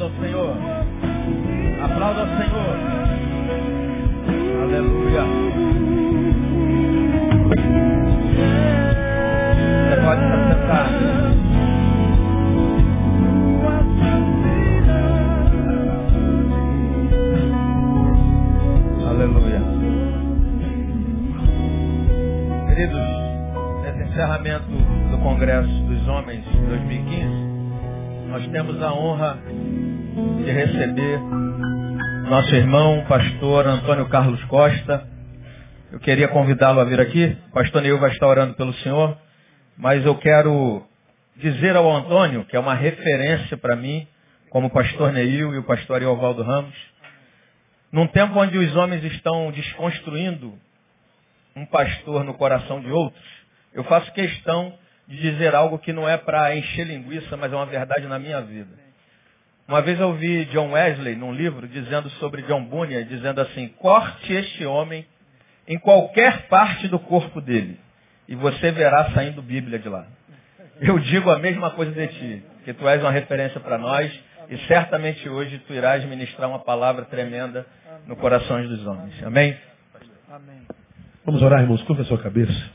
Aplauda ao Senhor. Aplauda ao Senhor. Aleluia. Você pode se. Aleluia. Queridos, nesse encerramento do Congresso dos Homens 2015, nós temos a honra de receber nosso irmão, pastor Antônio Carlos Costa. Eu queria convidá-lo a vir aqui. O pastor Neil vai estar orando pelo senhor. Mas eu quero dizer ao Antônio, que é uma referência para mim, como pastor Neil e o pastor Ariovaldo Ramos, num tempo onde os homens estão desconstruindo um pastor no coração de outros, eu faço questão de dizer algo que não é para encher linguiça, mas é uma verdade na minha vida. Uma vez eu ouvi John Wesley num livro dizendo sobre John Bunyan, dizendo assim, corte este homem em qualquer parte do corpo dele e você verá saindo Bíblia de lá. Eu digo a mesma coisa de ti, que tu és uma referência para nós e certamente hoje tu irás ministrar uma palavra tremenda no coração dos homens. Amém? Amém. Vamos orar, irmãos, curva a sua cabeça.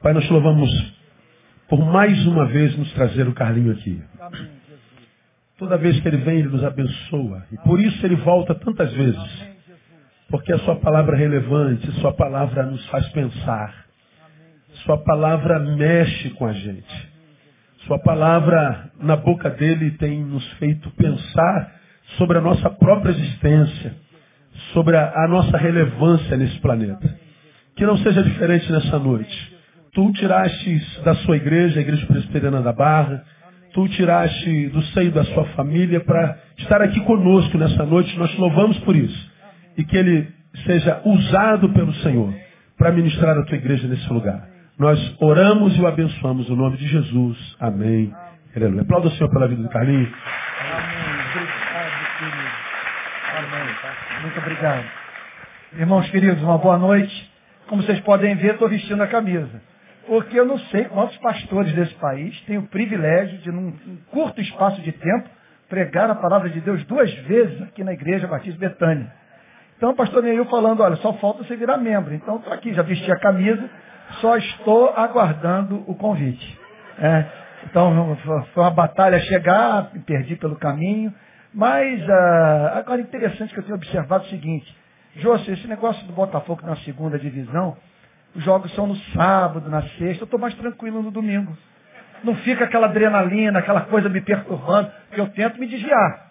Pai, nós te louvamos por mais uma vez nos trazer o Carlinho aqui. Amém, Toda vez que ele vem, ele nos abençoa. E por isso ele volta tantas vezes. Porque a sua palavra é relevante, sua palavra nos faz pensar. Sua palavra mexe com a gente. Sua palavra na boca dele tem nos feito pensar sobre a nossa própria existência, sobre a, a nossa relevância nesse planeta. Que não seja diferente nessa noite. Tu tiraste da sua igreja, a Igreja Presbiteriana da Barra, tu tiraste do seio da sua família para estar aqui conosco nessa noite. Nós te louvamos por isso. E que ele seja usado pelo Senhor para ministrar a tua igreja nesse lugar. Nós oramos e o abençoamos no nome de Jesus. Amém. Aleluia. Aplauda o Senhor pela vida do Carlinhos. Muito obrigado. Irmãos queridos, uma boa noite. Como vocês podem ver, estou vestindo a camisa. Porque eu não sei quantos pastores desse país têm o privilégio de, num, curto espaço de tempo, pregar a palavra de Deus duas vezes aqui na Igreja Batista Betânia. Então, o pastor Neil falando, olha, só falta você virar membro. Então, estou aqui, já vesti a camisa, só estou aguardando o convite. É, então, foi uma batalha chegar, me perdi pelo caminho, mas ah, agora interessante que eu tenho observado o seguinte, José, esse negócio do Botafogo na segunda divisão, os jogos são no sábado, na sexta, eu estou mais tranquilo no domingo. Não fica aquela adrenalina, aquela coisa me perturbando, que eu tento me desviar.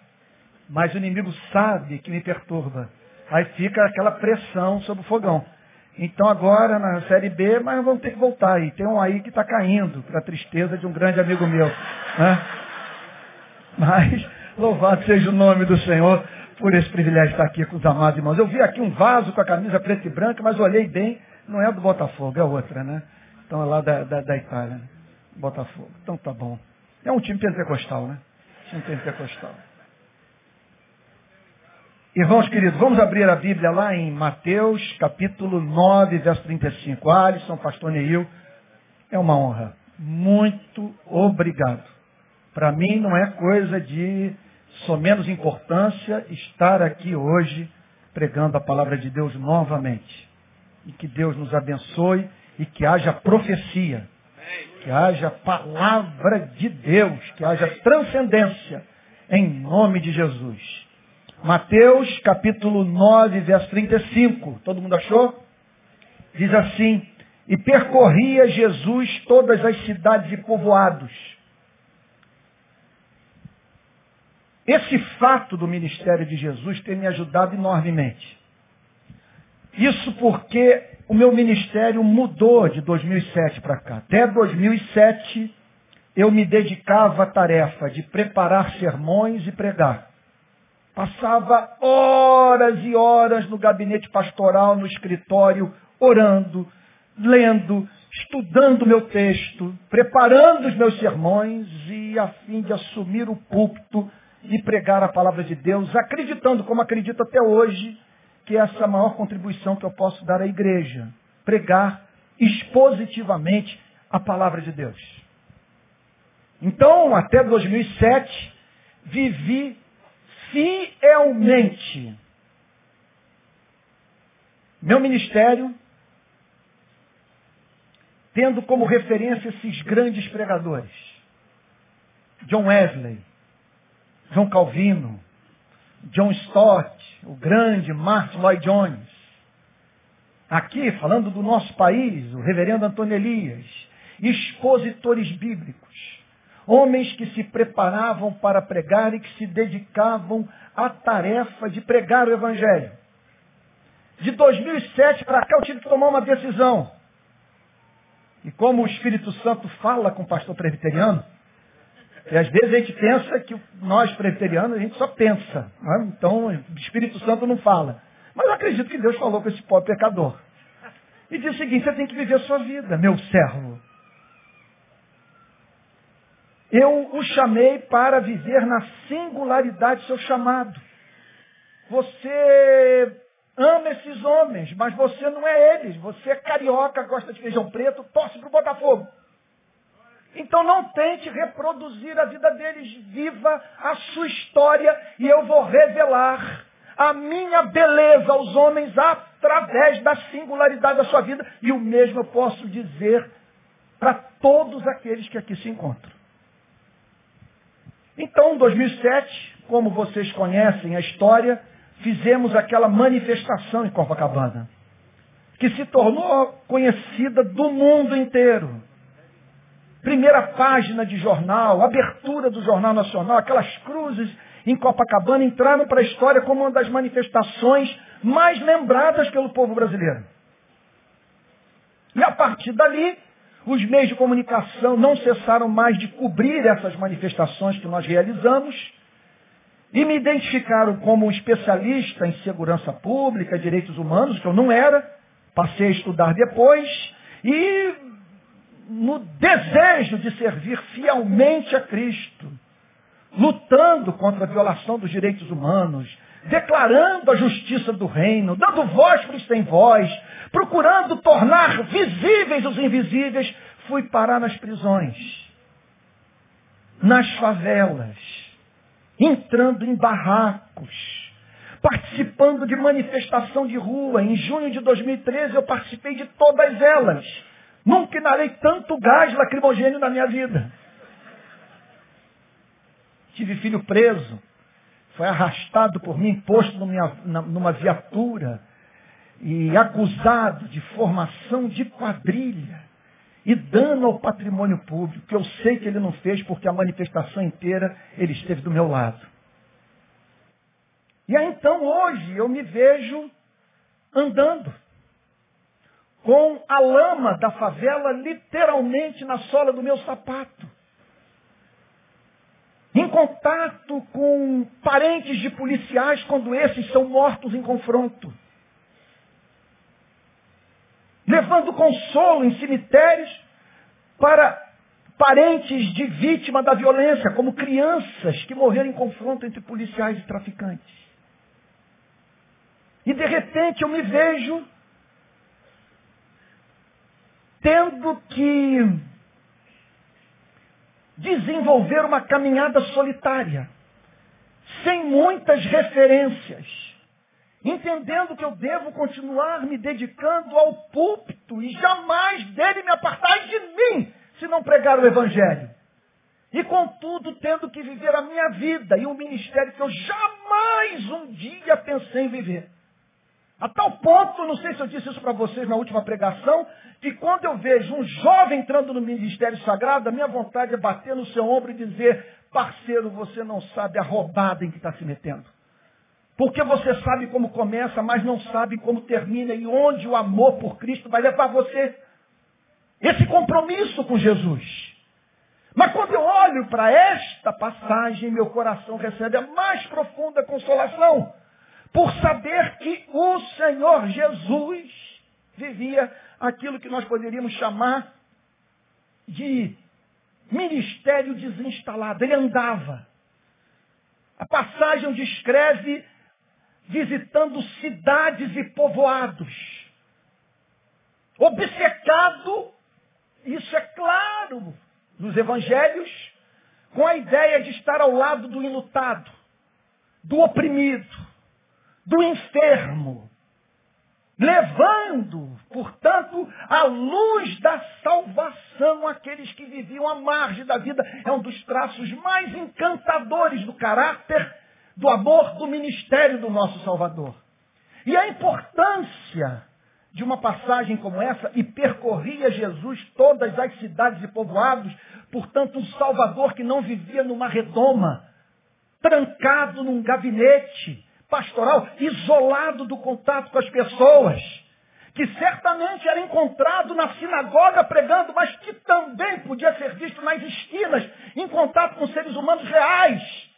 Mas o inimigo sabe que me perturba. Aí fica aquela pressão sobre o fogão. Então agora na Série B, mas vamos ter que voltar. E tem um aí que está caindo, para tristeza de um grande amigo meu. Né? Mas Louvado seja o nome do Senhor por esse privilégio de estar aqui com os amados irmãos. Eu vi aqui um vaso com a camisa preta e branca, mas olhei bem, não é do Botafogo, é outra, né? Então é lá da, da, da Itália, né? Botafogo. Então tá bom. É um time pentecostal, né? Time pentecostal. Irmãos queridos, vamos abrir a Bíblia lá em Mateus, capítulo 9, verso 35. Alisson, pastor Neil, é uma honra. Muito obrigado. Para mim não é coisa de só menos importância estar aqui hoje pregando a palavra de Deus novamente. E que Deus nos abençoe e que haja profecia, que haja palavra de Deus, que haja transcendência em nome de Jesus. Mateus capítulo 9, verso 35. Todo mundo achou? Diz assim: E percorria Jesus todas as cidades e povoados Esse fato do ministério de Jesus tem me ajudado enormemente. Isso porque o meu ministério mudou de 2007 para cá. Até 2007 eu me dedicava à tarefa de preparar sermões e pregar. Passava horas e horas no gabinete pastoral, no escritório, orando, lendo, estudando meu texto, preparando os meus sermões e a fim de assumir o púlpito e pregar a palavra de Deus, acreditando, como acredito até hoje, que essa é a maior contribuição que eu posso dar à igreja. Pregar expositivamente a palavra de Deus. Então, até 2007, vivi fielmente. Meu ministério, tendo como referência esses grandes pregadores. John Wesley, João Calvino, John Stott, o grande Martin Lloyd Jones. Aqui, falando do nosso país, o reverendo Antônio Elias, expositores bíblicos, homens que se preparavam para pregar e que se dedicavam à tarefa de pregar o Evangelho. De 2007 para cá eu tive que tomar uma decisão. E como o Espírito Santo fala com o pastor presbiteriano, e às vezes a gente pensa que nós presbiterianos, a gente só pensa. Né? Então, o Espírito Santo não fala. Mas eu acredito que Deus falou com esse pobre pecador. E diz o seguinte, você tem que viver a sua vida, meu servo. Eu o chamei para viver na singularidade do seu chamado. Você ama esses homens, mas você não é eles. Você é carioca, gosta de feijão preto, torce para o Botafogo. Então não tente reproduzir a vida deles. Viva a sua história e eu vou revelar a minha beleza aos homens através da singularidade da sua vida. E o mesmo eu posso dizer para todos aqueles que aqui se encontram. Então, em 2007, como vocês conhecem a história, fizemos aquela manifestação em Copacabana, que se tornou conhecida do mundo inteiro. Primeira página de jornal, abertura do Jornal Nacional, aquelas cruzes em Copacabana entraram para a história como uma das manifestações mais lembradas pelo povo brasileiro. E a partir dali, os meios de comunicação não cessaram mais de cobrir essas manifestações que nós realizamos e me identificaram como um especialista em segurança pública, direitos humanos, que eu não era, passei a estudar depois, e no desejo de servir fielmente a Cristo, lutando contra a violação dos direitos humanos, declarando a justiça do reino, dando voz para os sem voz, procurando tornar visíveis os invisíveis, fui parar nas prisões, nas favelas, entrando em barracos, participando de manifestação de rua. Em junho de 2013 eu participei de todas elas. Nunca inalei tanto gás lacrimogênio na minha vida. Tive filho preso. Foi arrastado por mim, posto numa, viatura e acusado de formação de quadrilha e dano ao patrimônio público, que eu sei que ele não fez porque a manifestação inteira ele esteve do meu lado. E aí então hoje eu me vejo andando com a lama da favela literalmente na sola do meu sapato. Em contato com parentes de policiais quando esses são mortos em confronto. Levando consolo em cemitérios para parentes de vítima da violência, como crianças que morreram em confronto entre policiais e traficantes. E de repente eu me vejo tendo que desenvolver uma caminhada solitária, sem muitas referências, entendendo que eu devo continuar me dedicando ao púlpito e jamais dele me apartar de mim se não pregar o Evangelho. E contudo, tendo que viver a minha vida e um ministério que eu jamais um dia pensei em viver. A tal ponto, não sei se eu disse isso para vocês na última pregação, que quando eu vejo um jovem entrando no ministério sagrado, a minha vontade é bater no seu ombro e dizer, parceiro, você não sabe a roubada em que está se metendo. Porque você sabe como começa, mas não sabe como termina e onde o amor por Cristo vai levar você. Esse compromisso com Jesus. Mas quando eu olho para esta passagem, meu coração recebe a mais profunda consolação por saber que o Senhor Jesus vivia aquilo que nós poderíamos chamar de ministério desinstalado. Ele andava. A passagem descreve visitando cidades e povoados. Obcecado, isso é claro nos evangelhos, com a ideia de estar ao lado do enlutado, do oprimido, do enfermo, levando, portanto, a luz da salvação àqueles que viviam à margem da vida. É um dos traços mais encantadores do caráter, do amor, do ministério do nosso Salvador. E a importância de uma passagem como essa, e percorria Jesus todas as cidades e povoados, portanto, um Salvador que não vivia numa redoma, trancado num gabinete pastoral, isolado do contato com as pessoas, que certamente era encontrado na sinagoga pregando, mas que também podia ser visto nas esquinas, em contato com seres humanos reais.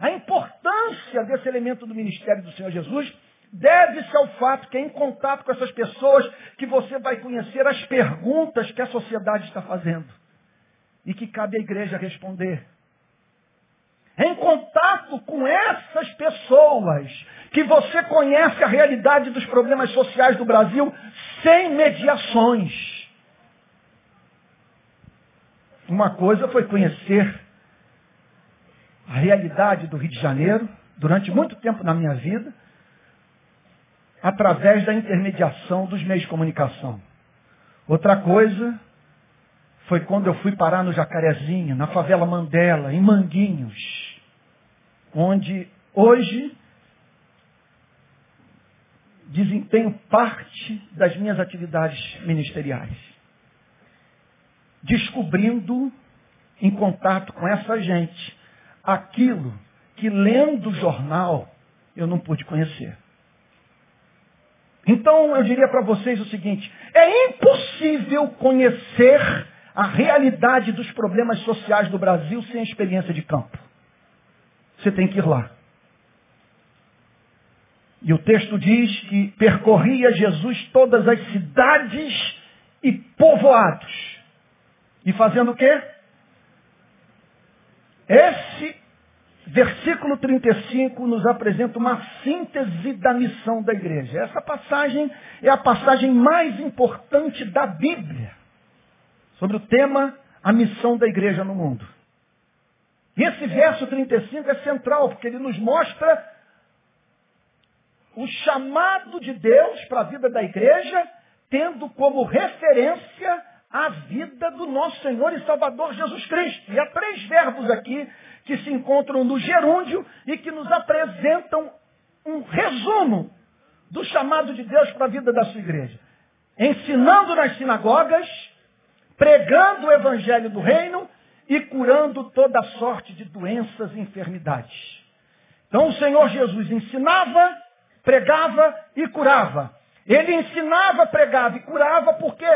A importância desse elemento do ministério do Senhor Jesus deve-se ao fato que é em contato com essas pessoas que você vai conhecer as perguntas que a sociedade está fazendo e que cabe à igreja responder. Em contato com essas pessoas que você conhece a realidade dos problemas sociais do Brasil sem mediações. Uma coisa foi conhecer a realidade do Rio de Janeiro durante muito tempo na minha vida, através da intermediação dos meios de comunicação. Outra coisa foi quando eu fui parar no Jacarezinho, na favela Mandela, em Manguinhos, onde hoje desempenho parte das minhas atividades ministeriais. Descobrindo, em contato com essa gente, aquilo que lendo o jornal eu não pude conhecer. Então eu diria para vocês o seguinte: é impossível conhecer a realidade dos problemas sociais do Brasil sem experiência de campo. Você tem que ir lá. E o texto diz que percorria Jesus todas as cidades e povoados. E fazendo o quê? Esse versículo 35 nos apresenta uma síntese da missão da igreja. Essa passagem é a passagem mais importante da Bíblia sobre o tema a missão da igreja no mundo. E esse verso 35 é central, porque ele nos mostra o chamado de Deus para a vida da igreja, tendo como referência a vida do nosso Senhor e Salvador Jesus Cristo. E há três verbos aqui que se encontram no gerúndio e que nos apresentam um resumo do chamado de Deus para a vida da sua igreja. Ensinando nas sinagogas, pregando o evangelho do reino e curando toda sorte de doenças e enfermidades. Então o Senhor Jesus ensinava, pregava e curava. Ele ensinava, pregava e curava porque,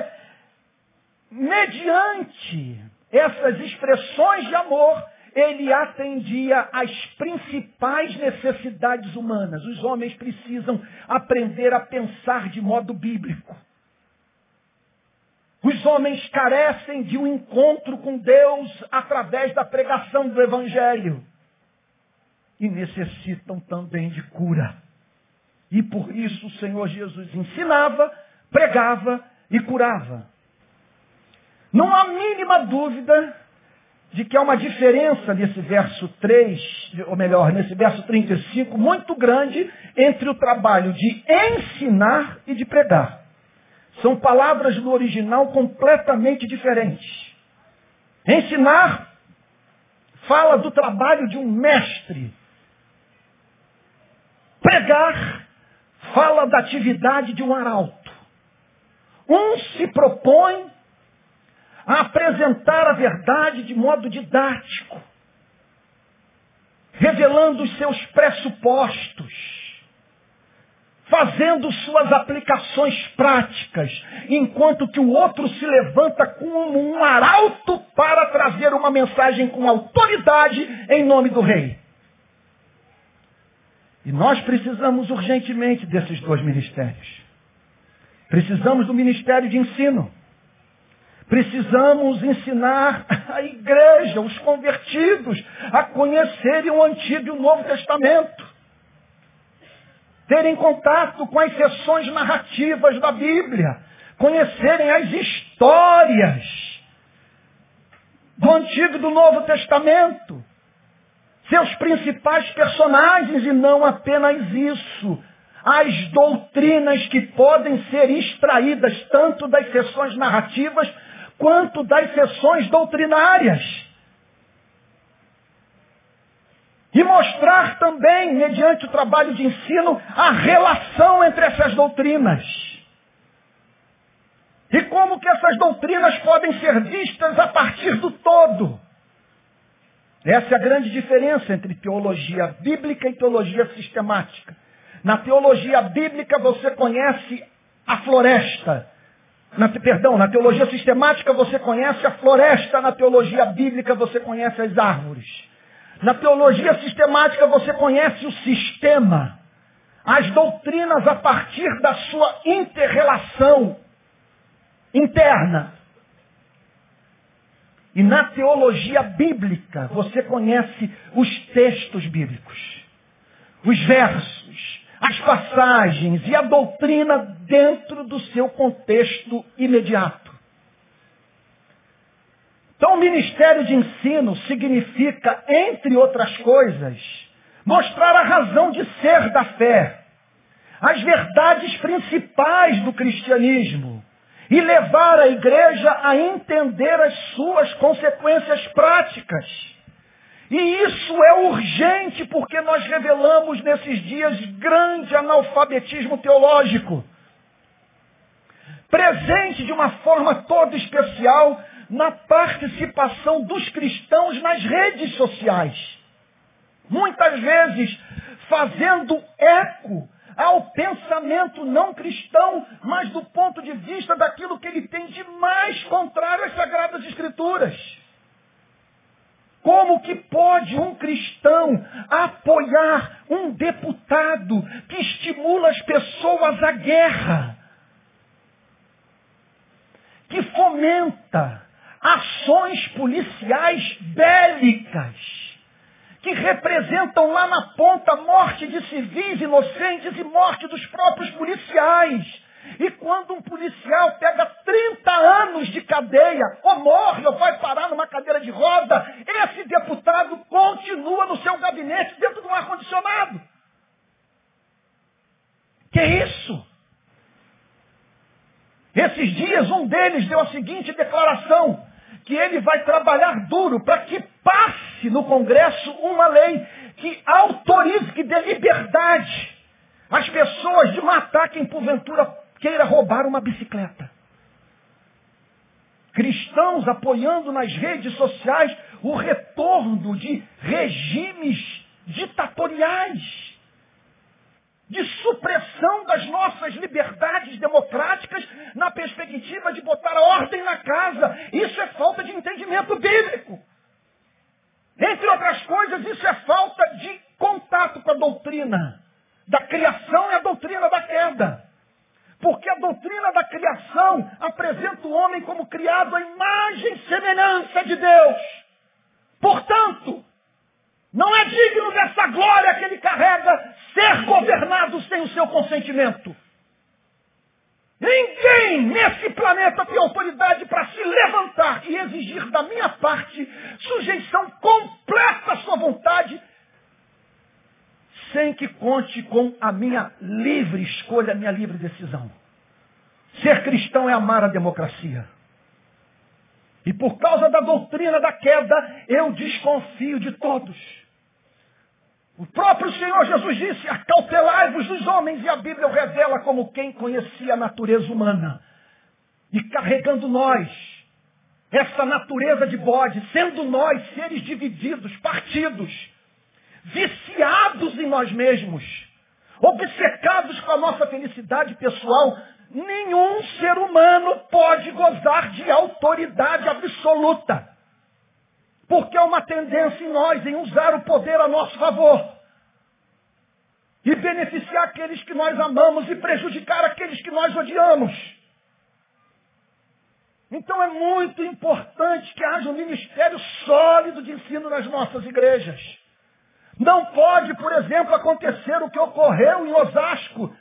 mediante essas expressões de amor, ele atendia às principais necessidades humanas. Os homens precisam aprender a pensar de modo bíblico. Os homens carecem de um encontro com Deus através da pregação do Evangelho. E necessitam também de cura. E por isso o Senhor Jesus ensinava, pregava e curava. Não há mínima dúvida de que há uma diferença nesse verso 3, ou melhor, nesse verso 35, muito grande entre o trabalho de ensinar e de pregar. São palavras no original completamente diferentes. Ensinar fala do trabalho de um mestre. Pregar fala da atividade de um arauto. Um se propõe a apresentar a verdade de modo didático, revelando os seus pressupostos, fazendo suas aplicações práticas, enquanto que o outro se levanta como um arauto para trazer uma mensagem com autoridade em nome do rei. E nós precisamos urgentemente desses dois ministérios. Precisamos do ministério de ensino. Precisamos ensinar a igreja, os convertidos, a conhecerem o Antigo e o Novo Testamento. Terem contato com as sessões narrativas da Bíblia. Conhecerem as histórias do Antigo e do Novo Testamento. Seus principais personagens, e não apenas isso. As doutrinas que podem ser extraídas tanto das sessões narrativas quanto das sessões doutrinárias. E mostrar também, mediante o trabalho de ensino, a relação entre essas doutrinas. E como que essas doutrinas podem ser vistas a partir do todo. Essa é a grande diferença entre teologia bíblica e teologia sistemática. Na teologia bíblica você conhece a floresta. Na, perdão, na teologia sistemática você conhece a floresta, na teologia bíblica você conhece as árvores. Na teologia sistemática você conhece o sistema, as doutrinas a partir da sua interrelação interna. E na teologia bíblica você conhece os textos bíblicos, os versos, as passagens e a doutrina dentro do seu contexto imediato. Então, o ministério de ensino significa, entre outras coisas, mostrar a razão de ser da fé, as verdades principais do cristianismo e levar a igreja a entender as suas consequências práticas. E isso é urgente porque nós revelamos nesses dias grande analfabetismo teológico. Presente de uma forma toda especial na participação dos cristãos nas redes sociais. Muitas vezes fazendo eco ao pensamento não cristão, mas do ponto de vista daquilo que ele tem de mais contrário às Sagradas Escrituras. Como que pode um cristão apoiar um deputado que estimula as pessoas à guerra? Que fomenta ações policiais bélicas que representam lá na ponta morte de civis inocentes e morte dos próprios policiais. E quando um policial pega 30 anos de cadeia, ou morre, ou vai parar numa cadeira de roda, esse deputado continua no seu gabinete dentro de um ar-condicionado. Que isso? Esses dias um deles deu a seguinte declaração que ele vai trabalhar duro para que passe no Congresso uma lei que autorize, que dê liberdade às pessoas de matar quem porventura queira roubar uma bicicleta. Cristãos apoiando nas redes sociais o retorno de regimes ditatoriais de supressão das nossas liberdades democráticas na perspectiva de botar a ordem na casa. Isso é falta de entendimento bíblico. Entre outras coisas, isso é falta de contato com a doutrina da criação e a doutrina da queda. Porque a doutrina da criação apresenta o homem como criado à imagem e semelhança de Deus. Portanto, não é digno dessa glória que ele carrega ser governado sem o seu consentimento. Ninguém nesse planeta tem autoridade para se levantar e exigir da minha parte sujeição completa à sua vontade, sem que conte com a minha livre escolha, a minha livre decisão. Ser cristão é amar a democracia. E por causa da doutrina da queda, eu desconfio de todos. O próprio Senhor Jesus disse, acautelai-vos dos homens, e a Bíblia o revela como quem conhecia a natureza humana. E carregando nós, essa natureza de bode, sendo nós seres divididos, partidos, viciados em nós mesmos, obcecados com a nossa felicidade pessoal, nenhum ser humano pode gozar de autoridade absoluta. Porque há uma tendência em nós em usar o poder a nosso favor. E beneficiar aqueles que nós amamos e prejudicar aqueles que nós odiamos. Então é muito importante que haja um ministério sólido de ensino nas nossas igrejas. Não pode, por exemplo, acontecer o que ocorreu em Osasco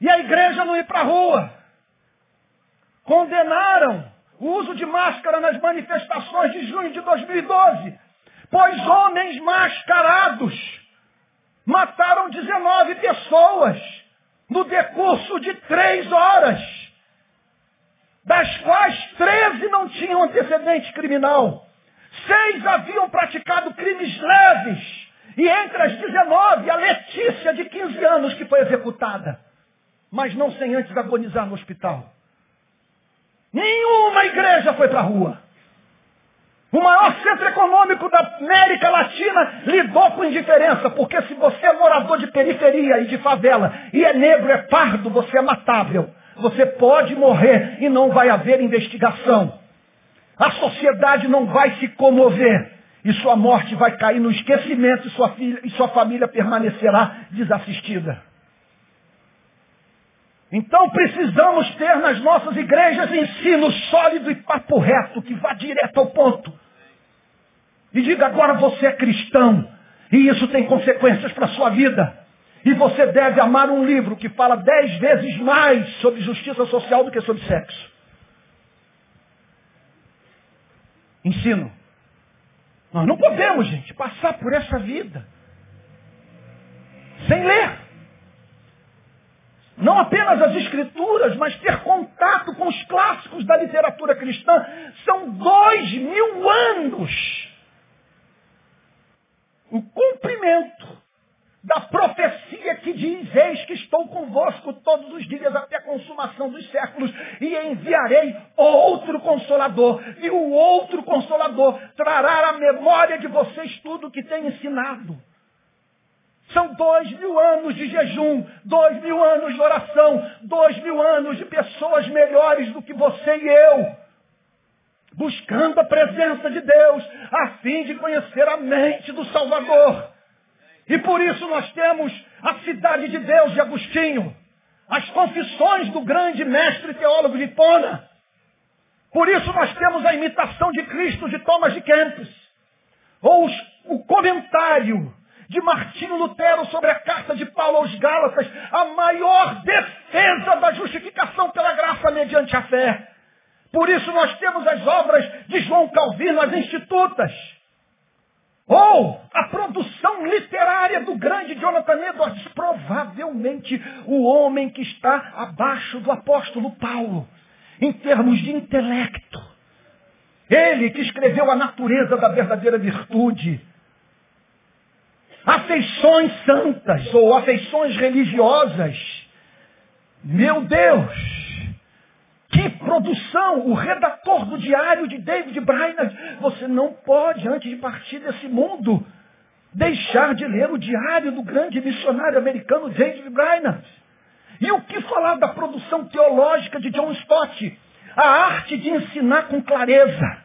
e a igreja não ir para a rua. Condenaram o uso de máscara nas manifestações de junho de 2012, pois homens mascarados mataram 19 pessoas no decurso de três horas, das quais 13 não tinham antecedente criminal. Seis haviam praticado crimes leves. E entre as 19, a Letícia, de 15 anos, que foi executada. Mas não sem antes agonizar no hospital. Nenhuma igreja foi para a rua. O maior centro econômico da América Latina lidou com indiferença, porque se você é morador de periferia e de favela, e é negro, é pardo, você é matável. Você pode morrer e não vai haver investigação. A sociedade não vai se comover. E sua morte vai cair no esquecimento e sua, filha, e sua família permanecerá desassistida. Então precisamos ter nas nossas igrejas ensino sólido e papo reto, que vá direto ao ponto. E diga agora você é cristão. E isso tem consequências para a sua vida. E você deve amar um livro que fala dez vezes mais sobre justiça social do que sobre sexo. Ensino. Nós não podemos, gente, passar por essa vida sem ler. Não apenas as escrituras, mas ter contato com os clássicos da literatura cristã. São dois mil anos. O cumprimento da profecia que diz, eis que estou convosco todos os dias até a consumação dos séculos e enviarei outro consolador. E o outro consolador trará à memória de vocês tudo o que tem ensinado. São dois mil anos de jejum, dois mil anos de oração, dois mil anos de pessoas melhores do que você e eu. Buscando a presença de Deus, a fim de conhecer a mente do Salvador. E por isso nós temos a cidade de Deus de Agostinho, as confissões do grande mestre teólogo de Pona. Por isso nós temos a imitação de Cristo de Thomas de Kempis, ou os, o comentário de Martinho Lutero sobre a carta de Paulo aos Gálatas, a maior defesa da justificação pela graça mediante a fé. Por isso nós temos as obras de João Calvino, as institutas. Ou a produção literária do grande Jonathan Edwards, provavelmente o homem que está abaixo do apóstolo Paulo, em termos de intelecto. Ele que escreveu a natureza da verdadeira virtude, afeições santas ou afeições religiosas. Meu Deus! Que produção! O redator do diário de David Brainerd. Você não pode, antes de partir desse mundo, deixar de ler o diário do grande missionário americano David Brainerd. E o que falar da produção teológica de John Stott? A arte de ensinar com clareza,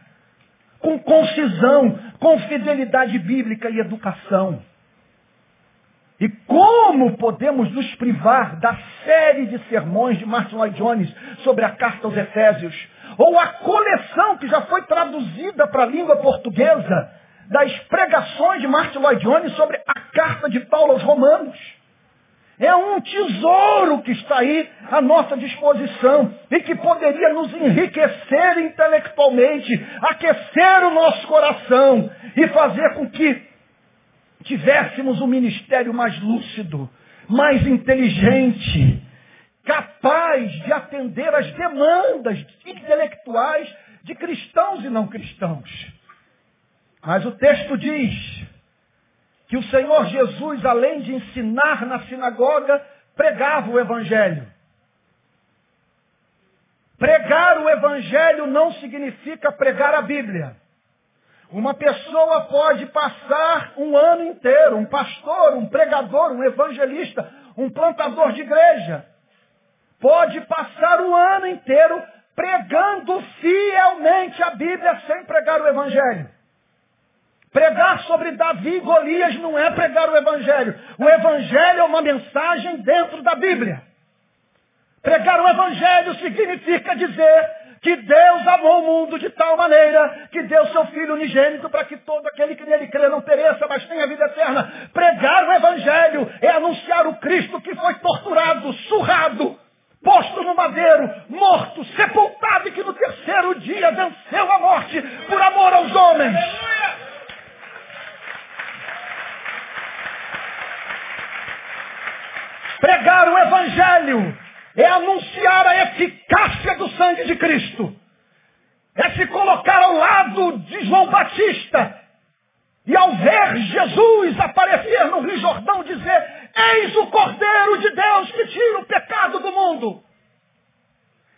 com concisão, com fidelidade bíblica e educação. E como podemos nos privar da série de sermões de Martin Lloyd Jones sobre a carta aos Efésios? Ou a coleção que já foi traduzida para a língua portuguesa das pregações de Martin Lloyd Jones sobre a carta de Paulo aos Romanos? É um tesouro que está aí à nossa disposição e que poderia nos enriquecer intelectualmente, aquecer o nosso coração e fazer com que tivéssemos um ministério mais lúcido, mais inteligente, capaz de atender às demandas intelectuais de cristãos e não cristãos. Mas o texto diz que o Senhor Jesus, além de ensinar na sinagoga, pregava o Evangelho. Pregar o Evangelho não significa pregar a Bíblia. Uma pessoa pode passar um ano inteiro, um pastor, um pregador, um evangelista, um plantador de igreja, pode passar o ano inteiro pregando fielmente a Bíblia sem pregar o Evangelho. Pregar sobre Davi e Golias não é pregar o Evangelho. O Evangelho é uma mensagem dentro da Bíblia. Pregar o Evangelho significa dizer que Deus amou o mundo de tal maneira que deu seu Filho unigênito para que todo aquele que nele crê não pereça, mas tenha vida eterna. Pregar o Evangelho é anunciar o Cristo que foi torturado, surrado, posto no madeiro, morto, sepultado e que no terceiro dia venceu a morte por amor aos homens. Aleluia! Pregar o Evangelho é anunciar a eficácia do sangue de Cristo. É se colocar ao lado de João Batista e ao ver Jesus aparecer no Rio Jordão dizer, eis o Cordeiro de Deus que tira o pecado do mundo.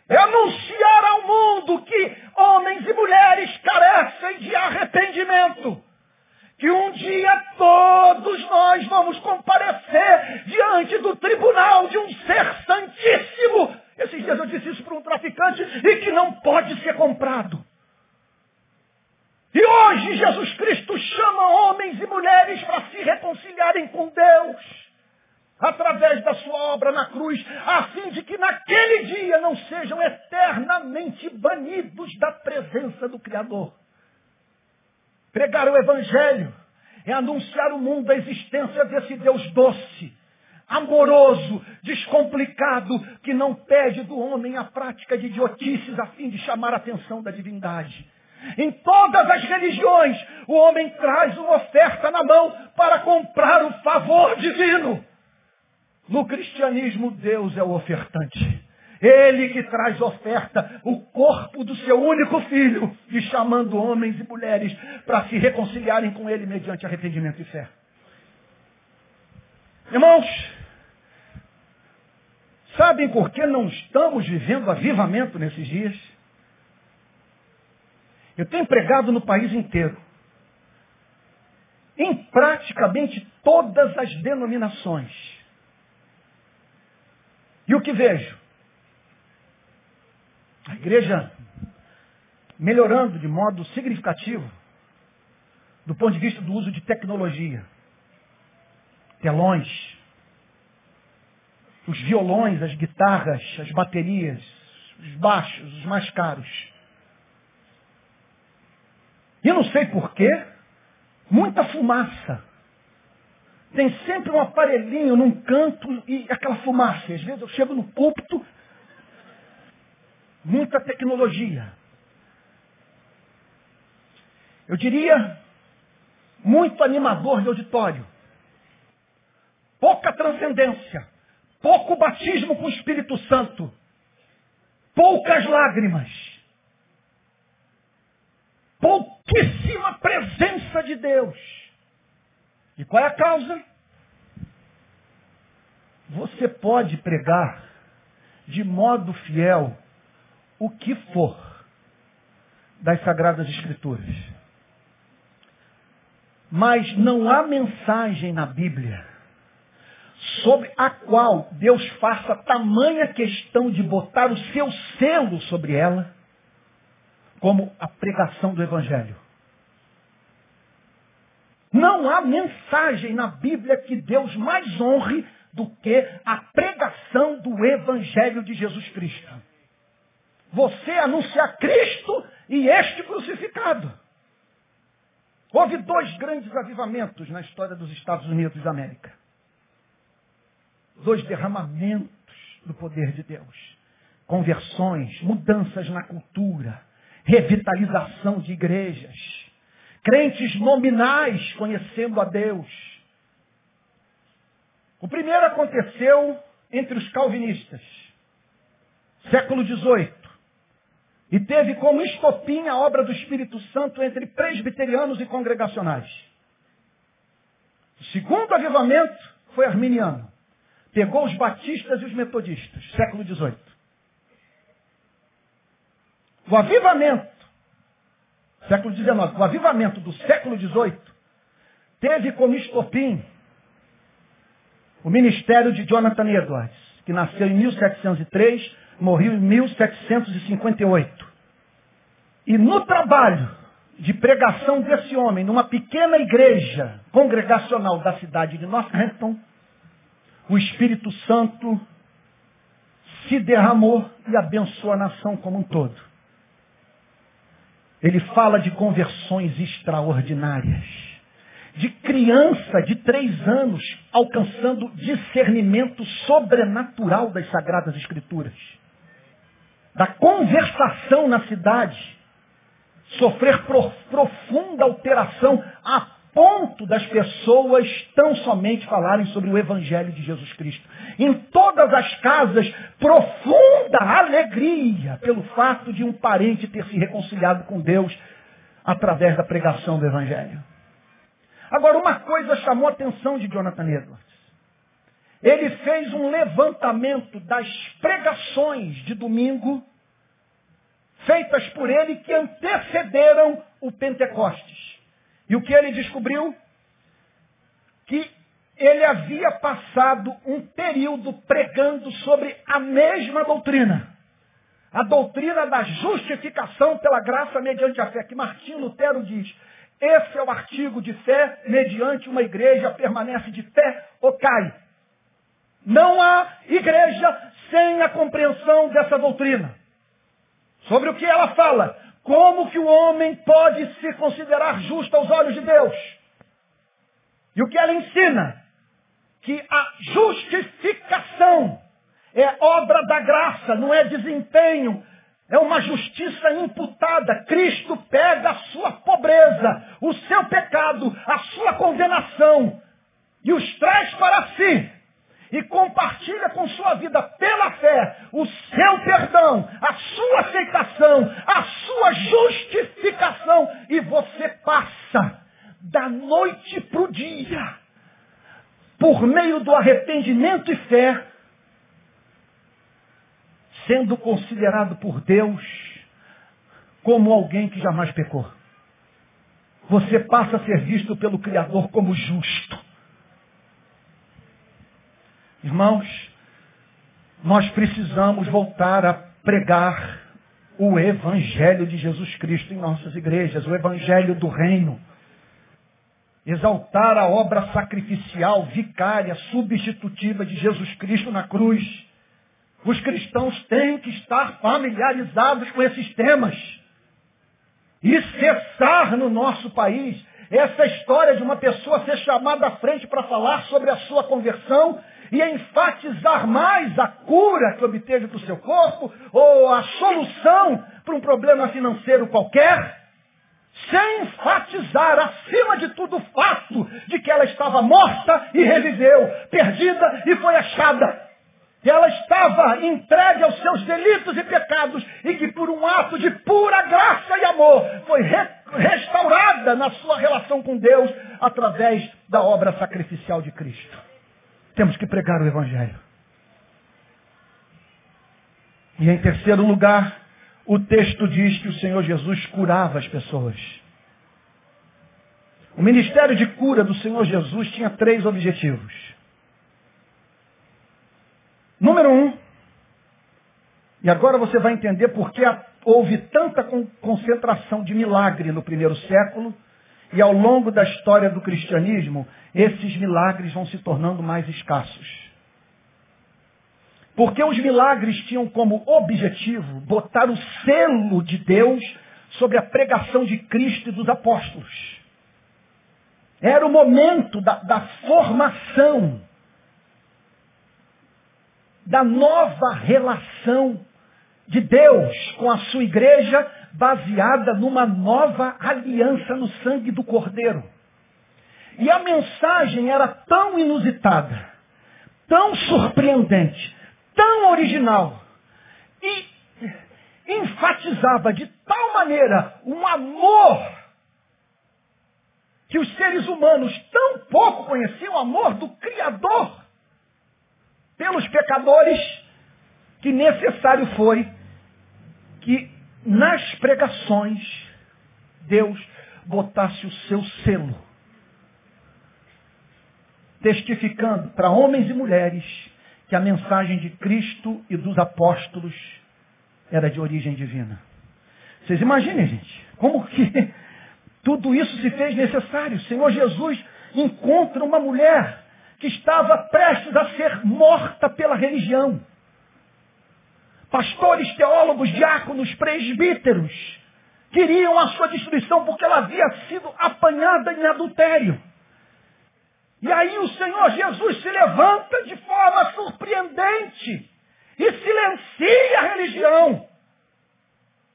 É anunciar ao mundo que homens e mulheres carecem de arrependimento. Que um dia todos nós vamos comparecer diante do tribunal de um ser santíssimo. Esses dias eu disse isso para um traficante e que não pode ser comprado. E hoje Jesus Cristo chama homens e mulheres para se reconciliarem com Deus através da sua obra na cruz, a fim de que naquele dia não sejam eternamente banidos da presença do Criador. Pregar o Evangelho é anunciar ao mundo a existência desse Deus doce, amoroso, descomplicado, que não pede do homem a prática de idiotices a fim de chamar a atenção da divindade. Em todas as religiões, o homem traz uma oferta na mão para comprar o favor divino. No cristianismo, Deus é o ofertante. Ele que traz oferta, o corpo do seu único filho, e chamando homens e mulheres para se reconciliarem com ele mediante arrependimento e fé. Irmãos, sabem por que não estamos vivendo avivamento nesses dias? Eu tenho pregado no país inteiro. Em praticamente todas as denominações. E o que vejo? A igreja melhorando de modo significativo do ponto de vista do uso de tecnologia. Telões, os violões, as guitarras, as baterias, os baixos, os mais caros. E não sei porquê, muita fumaça. Tem sempre um aparelhinho num canto e aquela fumaça. Às vezes eu chego no púlpito, muita tecnologia. Eu diria, muito animador de auditório. Pouca transcendência. Pouco batismo com o Espírito Santo. Poucas lágrimas. Pouquíssima presença de Deus. E qual é a causa? Você pode pregar de modo fiel o que for das Sagradas Escrituras. Mas não há mensagem na Bíblia sobre a qual Deus faça tamanha questão de botar o seu selo sobre ela, como a pregação do Evangelho. Não há mensagem na Bíblia que Deus mais honre do que a pregação do Evangelho de Jesus Cristo. Você anunciar Cristo e este crucificado. Houve dois grandes avivamentos na história dos Estados Unidos da América. Dois derramamentos do poder de Deus. Conversões, mudanças na cultura, revitalização de igrejas. Crentes nominais conhecendo a Deus. O primeiro aconteceu entre os calvinistas, século XVIII. E teve como estopim a obra do Espírito Santo entre presbiterianos e congregacionais. O segundo avivamento foi arminiano. Pegou os batistas e os metodistas, século XVIII. O avivamento, século XIX, o avivamento do século XVIII teve como estopim o ministério de Jonathan Edwards, que nasceu em 1703 morreu em 1758. E no trabalho de pregação desse homem, numa pequena igreja congregacional da cidade de Northampton, o Espírito Santo se derramou e abençoou a nação como um todo. Ele fala de conversões extraordinárias. De criança de três anos alcançando discernimento sobrenatural das Sagradas Escrituras da conversação na cidade, sofrer profunda alteração a ponto das pessoas tão somente falarem sobre o Evangelho de Jesus Cristo. Em todas as casas, profunda alegria pelo fato de um parente ter se reconciliado com Deus através da pregação do Evangelho. Agora, uma coisa chamou a atenção de Jonathan Edwards. Ele fez um levantamento das pregações de domingo feitas por ele que antecederam o Pentecostes. E o que ele descobriu? Que ele havia passado um período pregando sobre a mesma doutrina. A doutrina da justificação pela graça mediante a fé, que Martinho Lutero diz. Esse é o artigo de fé mediante uma igreja permanece de pé ou cai. Não há igreja sem a compreensão dessa doutrina. Sobre o que ela fala. Como que o homem pode se considerar justo aos olhos de Deus? E o que ela ensina? Que a justificação é obra da graça, não é desempenho. É uma justiça imputada. Cristo pega a sua pobreza, o seu pecado, a sua condenação e os traz para si e compartilha com sua vida pela fé o seu perdão, a sua aceitação, a sua justificação e você passa da noite para o dia, por meio do arrependimento e fé, sendo considerado por Deus como alguém que jamais pecou. Você passa a ser visto pelo Criador como justo. Irmãos, nós precisamos voltar a pregar o Evangelho de Jesus Cristo em nossas igrejas, o Evangelho do Reino. Exaltar a obra sacrificial, vicária, substitutiva de Jesus Cristo na cruz. Os cristãos têm que estar familiarizados com esses temas. E cessar no nosso país essa história de uma pessoa ser chamada à frente para falar sobre a sua conversão e enfatizar mais a cura que obteve para o seu corpo ou a solução para um problema financeiro qualquer, sem enfatizar, acima de tudo, o fato de que ela estava morta e reviveu, perdida e foi achada. Ela estava entregue aos seus delitos e pecados e que por um ato de pura graça e amor foi re restaurada na sua relação com Deus através da obra sacrificial de Cristo. Temos que pregar o Evangelho. E em terceiro lugar, o texto diz que o Senhor Jesus curava as pessoas. O ministério de cura do Senhor Jesus tinha três objetivos. Número um, e agora você vai entender por que houve tanta concentração de milagre no primeiro século e ao longo da história do cristianismo, esses milagres vão se tornando mais escassos. Porque os milagres tinham como objetivo botar o selo de Deus sobre a pregação de Cristo e dos apóstolos. Era o momento da, da formação da nova relação de Deus com a sua igreja baseada numa nova aliança no sangue do Cordeiro. E a mensagem era tão inusitada, tão surpreendente, tão original, e enfatizava de tal maneira um amor que os seres humanos tão pouco conheciam, o amor do Criador pelos pecadores, que necessário foi que nas pregações Deus botasse o seu selo, testificando para homens e mulheres que a mensagem de Cristo e dos apóstolos era de origem divina. Vocês imaginem, gente, como que tudo isso se fez necessário. O Senhor Jesus encontra uma mulher que estava prestes a ser morta pela religião pastores, teólogos, diáconos, presbíteros, queriam a sua destruição porque ela havia sido apanhada em adultério. E aí o Senhor Jesus se levanta de forma surpreendente e silencia a religião.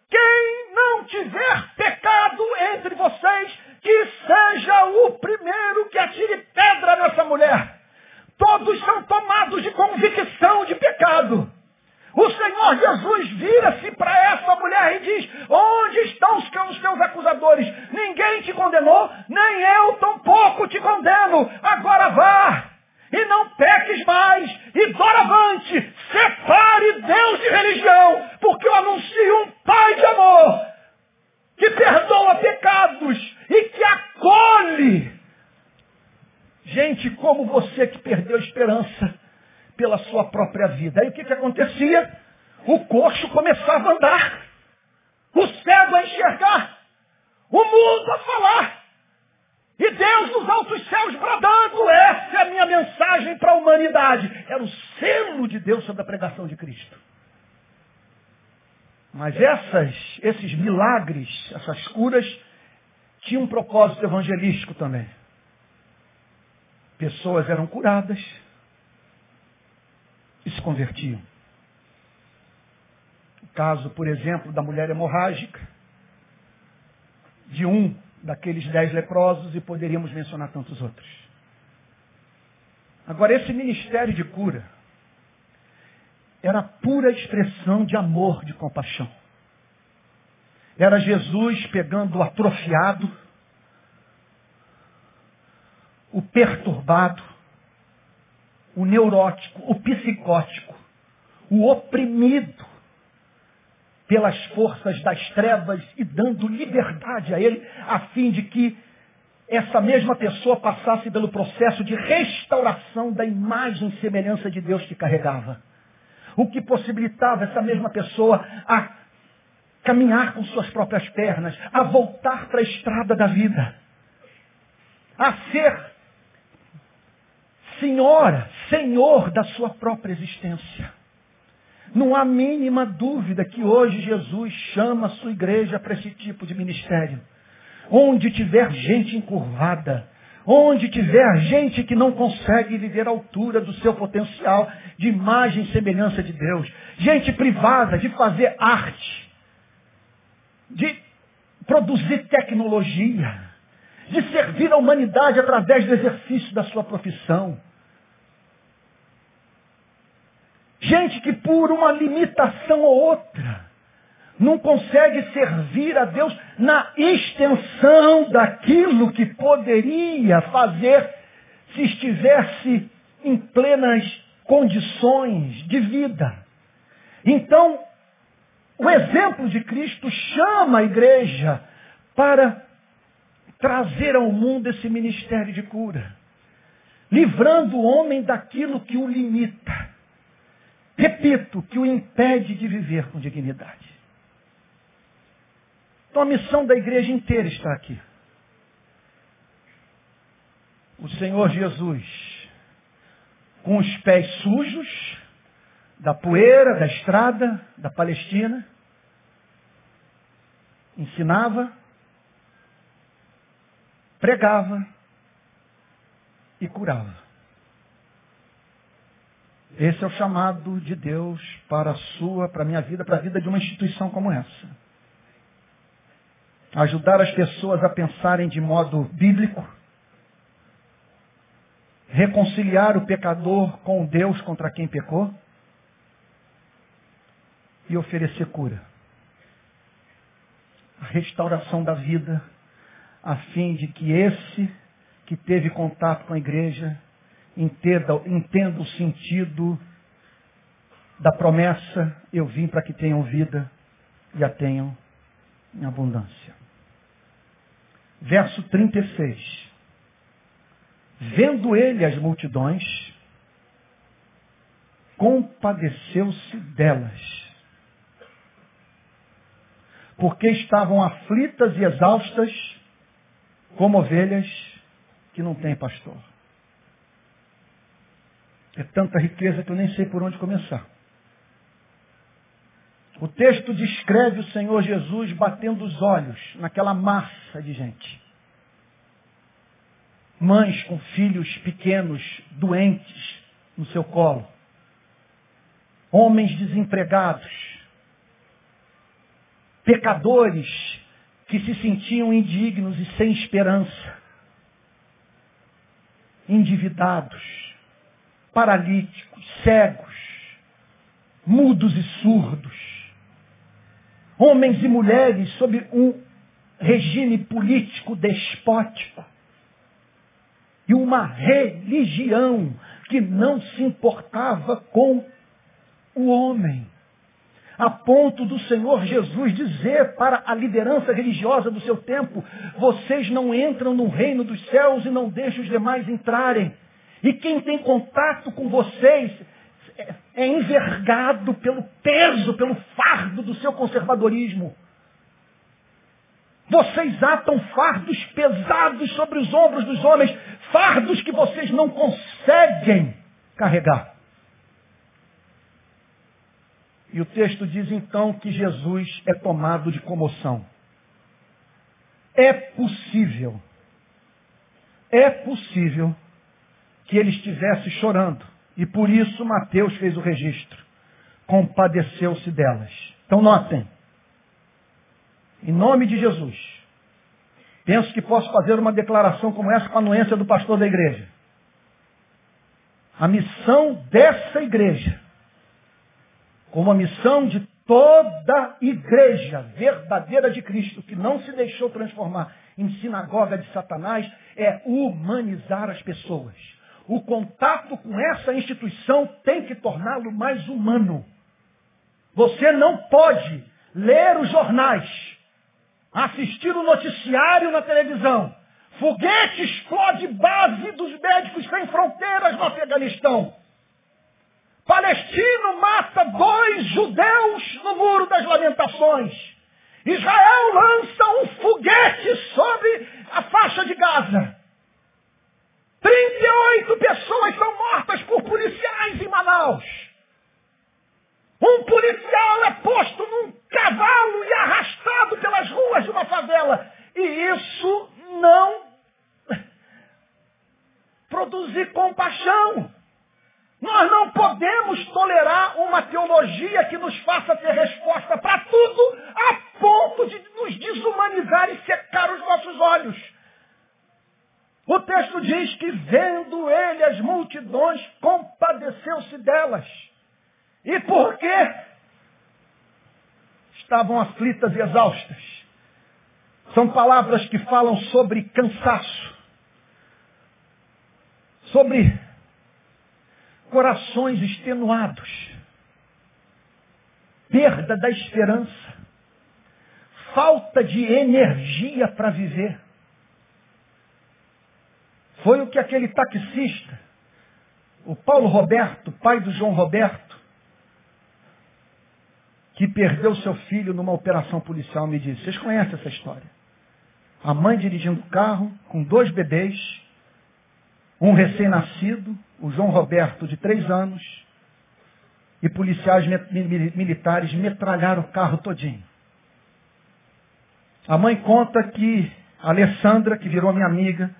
Quem não tiver pecado entre vocês, que seja o primeiro que atire pedra nessa mulher. Todos são tomados de convicção de pecado. O Senhor Jesus vira-se para essa mulher e diz, onde estão os teus acusadores? Ninguém te condenou, nem eu tampouco te condeno. Agora vá e não peques mais, e doravante, separe Deus de religião, porque eu anuncio um Pai de amor, que perdoa pecados, e que acolhe gente como você que perdeu a esperança pela sua própria vida. Aí o que, que acontecia? O coxo começava a andar, o cego a enxergar, o mundo a falar. E Deus nos altos céus bradando, essa é a minha mensagem para a humanidade. Era o selo de Deus sobre a pregação de Cristo. Mas essas, esses milagres, essas curas, tinham um propósito evangelístico também. Pessoas eram curadas e se convertiam. O caso, por exemplo, da mulher hemorrágica, de um daqueles dez leprosos e poderíamos mencionar tantos outros. Agora, esse ministério de cura era pura expressão de amor, de compaixão. Era Jesus pegando o atrofiado, o perturbado, o neurótico, o psicótico, o oprimido, pelas forças das trevas e dando liberdade a ele, a fim de que essa mesma pessoa passasse pelo processo de restauração da imagem e semelhança de Deus que carregava. O que possibilitava essa mesma pessoa a caminhar com suas próprias pernas, a voltar para a estrada da vida, a ser senhora, senhor da sua própria existência. Não há mínima dúvida que hoje Jesus chama a sua igreja para esse tipo de ministério. Onde tiver gente encurvada, onde tiver gente que não consegue viver à altura do seu potencial de imagem e semelhança de Deus, gente privada de fazer arte, de produzir tecnologia, de servir a humanidade através do exercício da sua profissão, Gente que por uma limitação ou outra não consegue servir a Deus na extensão daquilo que poderia fazer se estivesse em plenas condições de vida. Então, o exemplo de Cristo chama a igreja para trazer ao mundo esse ministério de cura, livrando o homem daquilo que o limita repito, que o impede de viver com dignidade. Então a missão da igreja inteira está aqui. O Senhor Jesus, com os pés sujos, da poeira, da estrada, da Palestina, ensinava, pregava e curava. Esse é o chamado de Deus para a sua, para a minha vida, para a vida de uma instituição como essa. Ajudar as pessoas a pensarem de modo bíblico, reconciliar o pecador com Deus contra quem pecou e oferecer cura. A restauração da vida, a fim de que esse que teve contato com a igreja entenda, entenda o sentido da promessa, eu vim para que tenham vida e a tenham em abundância. Verso 36. Vendo ele as multidões, compadeceu-se delas, porque estavam aflitas e exaustas, como ovelhas que não têm pastor. É tanta riqueza que eu nem sei por onde começar. O texto descreve o Senhor Jesus batendo os olhos naquela massa de gente. Mães com filhos pequenos, doentes no seu colo. Homens desempregados. Pecadores que se sentiam indignos e sem esperança. Endividados paralíticos, cegos, mudos e surdos, homens e mulheres sob um regime político despótico e uma religião que não se importava com o homem. A ponto do Senhor Jesus dizer para a liderança religiosa do seu tempo: vocês não entram no reino dos céus e não deixam os demais entrarem. E quem tem contato com vocês é envergado pelo peso, pelo fardo do seu conservadorismo. Vocês atam fardos pesados sobre os ombros dos homens, fardos que vocês não conseguem carregar. E o texto diz então que Jesus é tomado de comoção. É possível, é possível que ele estivesse chorando. E por isso Mateus fez o registro. Compadeceu-se delas. Então notem. Em nome de Jesus. Penso que posso fazer uma declaração como essa com a anuência do pastor da igreja. A missão dessa igreja, como a missão de toda igreja verdadeira de Cristo, que não se deixou transformar em sinagoga de Satanás, é humanizar as pessoas. O contato com essa instituição tem que torná-lo mais humano. Você não pode ler os jornais, assistir o noticiário na televisão. Foguete explode base dos médicos sem fronteiras no Afeganistão. Palestino mata dois judeus no Muro das Lamentações. Israel lança um foguete sobre a faixa de Gaza. 38 pessoas são mortas por policiais em Manaus. Um policial é posto num cavalo e arrastado pelas ruas de uma favela. E isso não produzir compaixão. Nós não podemos tolerar uma teologia que nos faça ter resposta para tudo a ponto de nos desumanizar e secar os nossos olhos. O texto diz que, vendo ele as multidões, compadeceu-se delas. E por quê? Estavam aflitas e exaustas. São palavras que falam sobre cansaço, sobre corações extenuados, perda da esperança, falta de energia para viver. Foi o que aquele taxista, o Paulo Roberto, pai do João Roberto, que perdeu seu filho numa operação policial, me disse. Vocês conhecem essa história? A mãe dirigindo o carro com dois bebês, um recém-nascido, o João Roberto de três anos, e policiais militares metralharam o carro todinho. A mãe conta que a Alessandra, que virou minha amiga,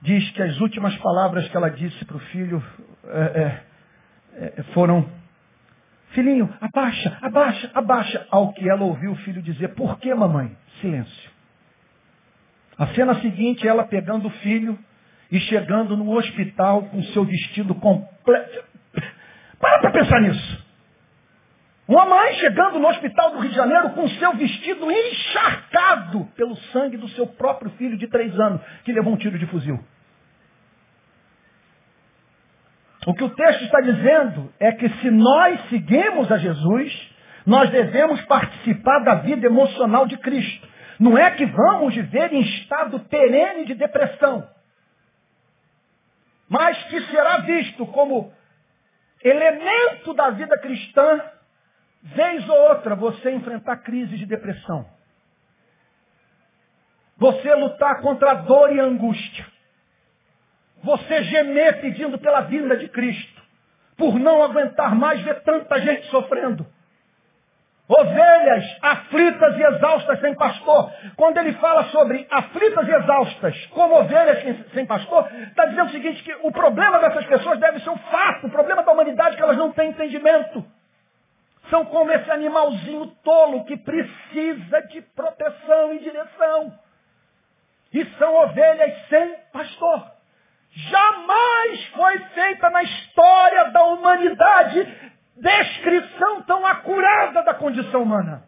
diz que as últimas palavras que ela disse para o filho é, é, é, foram: Filhinho, abaixa, abaixa, abaixa. Ao que ela ouviu o filho dizer: Por que, mamãe? Silêncio. A cena seguinte, ela pegando o filho e chegando no hospital com seu vestido completo. Para para pensar nisso. Uma mãe chegando no hospital do Rio de Janeiro com seu vestido encharcado pelo sangue do seu próprio filho de três anos, que levou um tiro de fuzil. O que o texto está dizendo é que se nós seguimos a Jesus, nós devemos participar da vida emocional de Cristo. Não é que vamos viver em estado perene de depressão, mas que será visto como elemento da vida cristã Vez ou outra você enfrentar crises de depressão. Você lutar contra a dor e a angústia. Você gemer pedindo pela vinda de Cristo. Por não aguentar mais ver tanta gente sofrendo. Ovelhas aflitas e exaustas sem pastor. Quando ele fala sobre aflitas e exaustas como ovelhas sem pastor, está dizendo o seguinte, que o problema dessas pessoas deve ser um fato. O problema humanidade que elas não têm entendimento. São como esse animalzinho tolo que precisa de proteção e direção. E são ovelhas sem pastor. Jamais foi feita na história da humanidade descrição tão acurada da condição humana.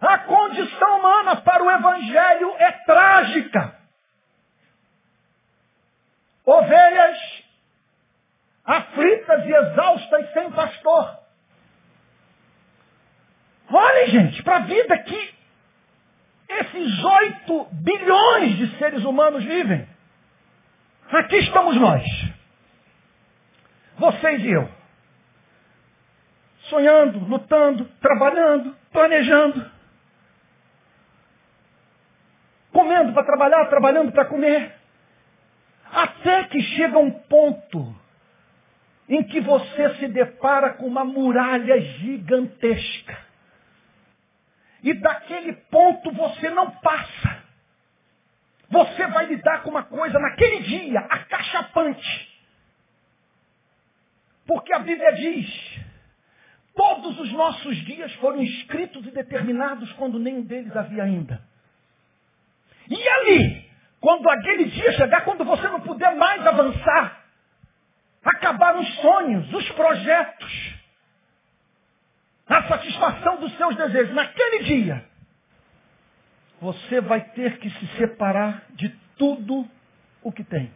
A condição humana para o Evangelho é trágica. Ovelhas aflitas e exaustas sem pastor. Olhem, gente, para a vida que esses oito bilhões de seres humanos vivem. Aqui estamos nós. Vocês e eu. Sonhando, lutando, trabalhando, planejando. Comendo para trabalhar, trabalhando para comer. Até que chega um ponto em que você se depara com uma muralha gigantesca. E daquele ponto você não passa. Você vai lidar com uma coisa naquele dia, acachapante. Porque a Bíblia diz, todos os nossos dias foram escritos e determinados quando nenhum deles havia ainda. E ali, quando aquele dia chegar, quando você não puder mais avançar, acabar os sonhos, os projetos, a satisfação dos seus desejos, naquele dia, você vai ter que se separar de tudo o que tem.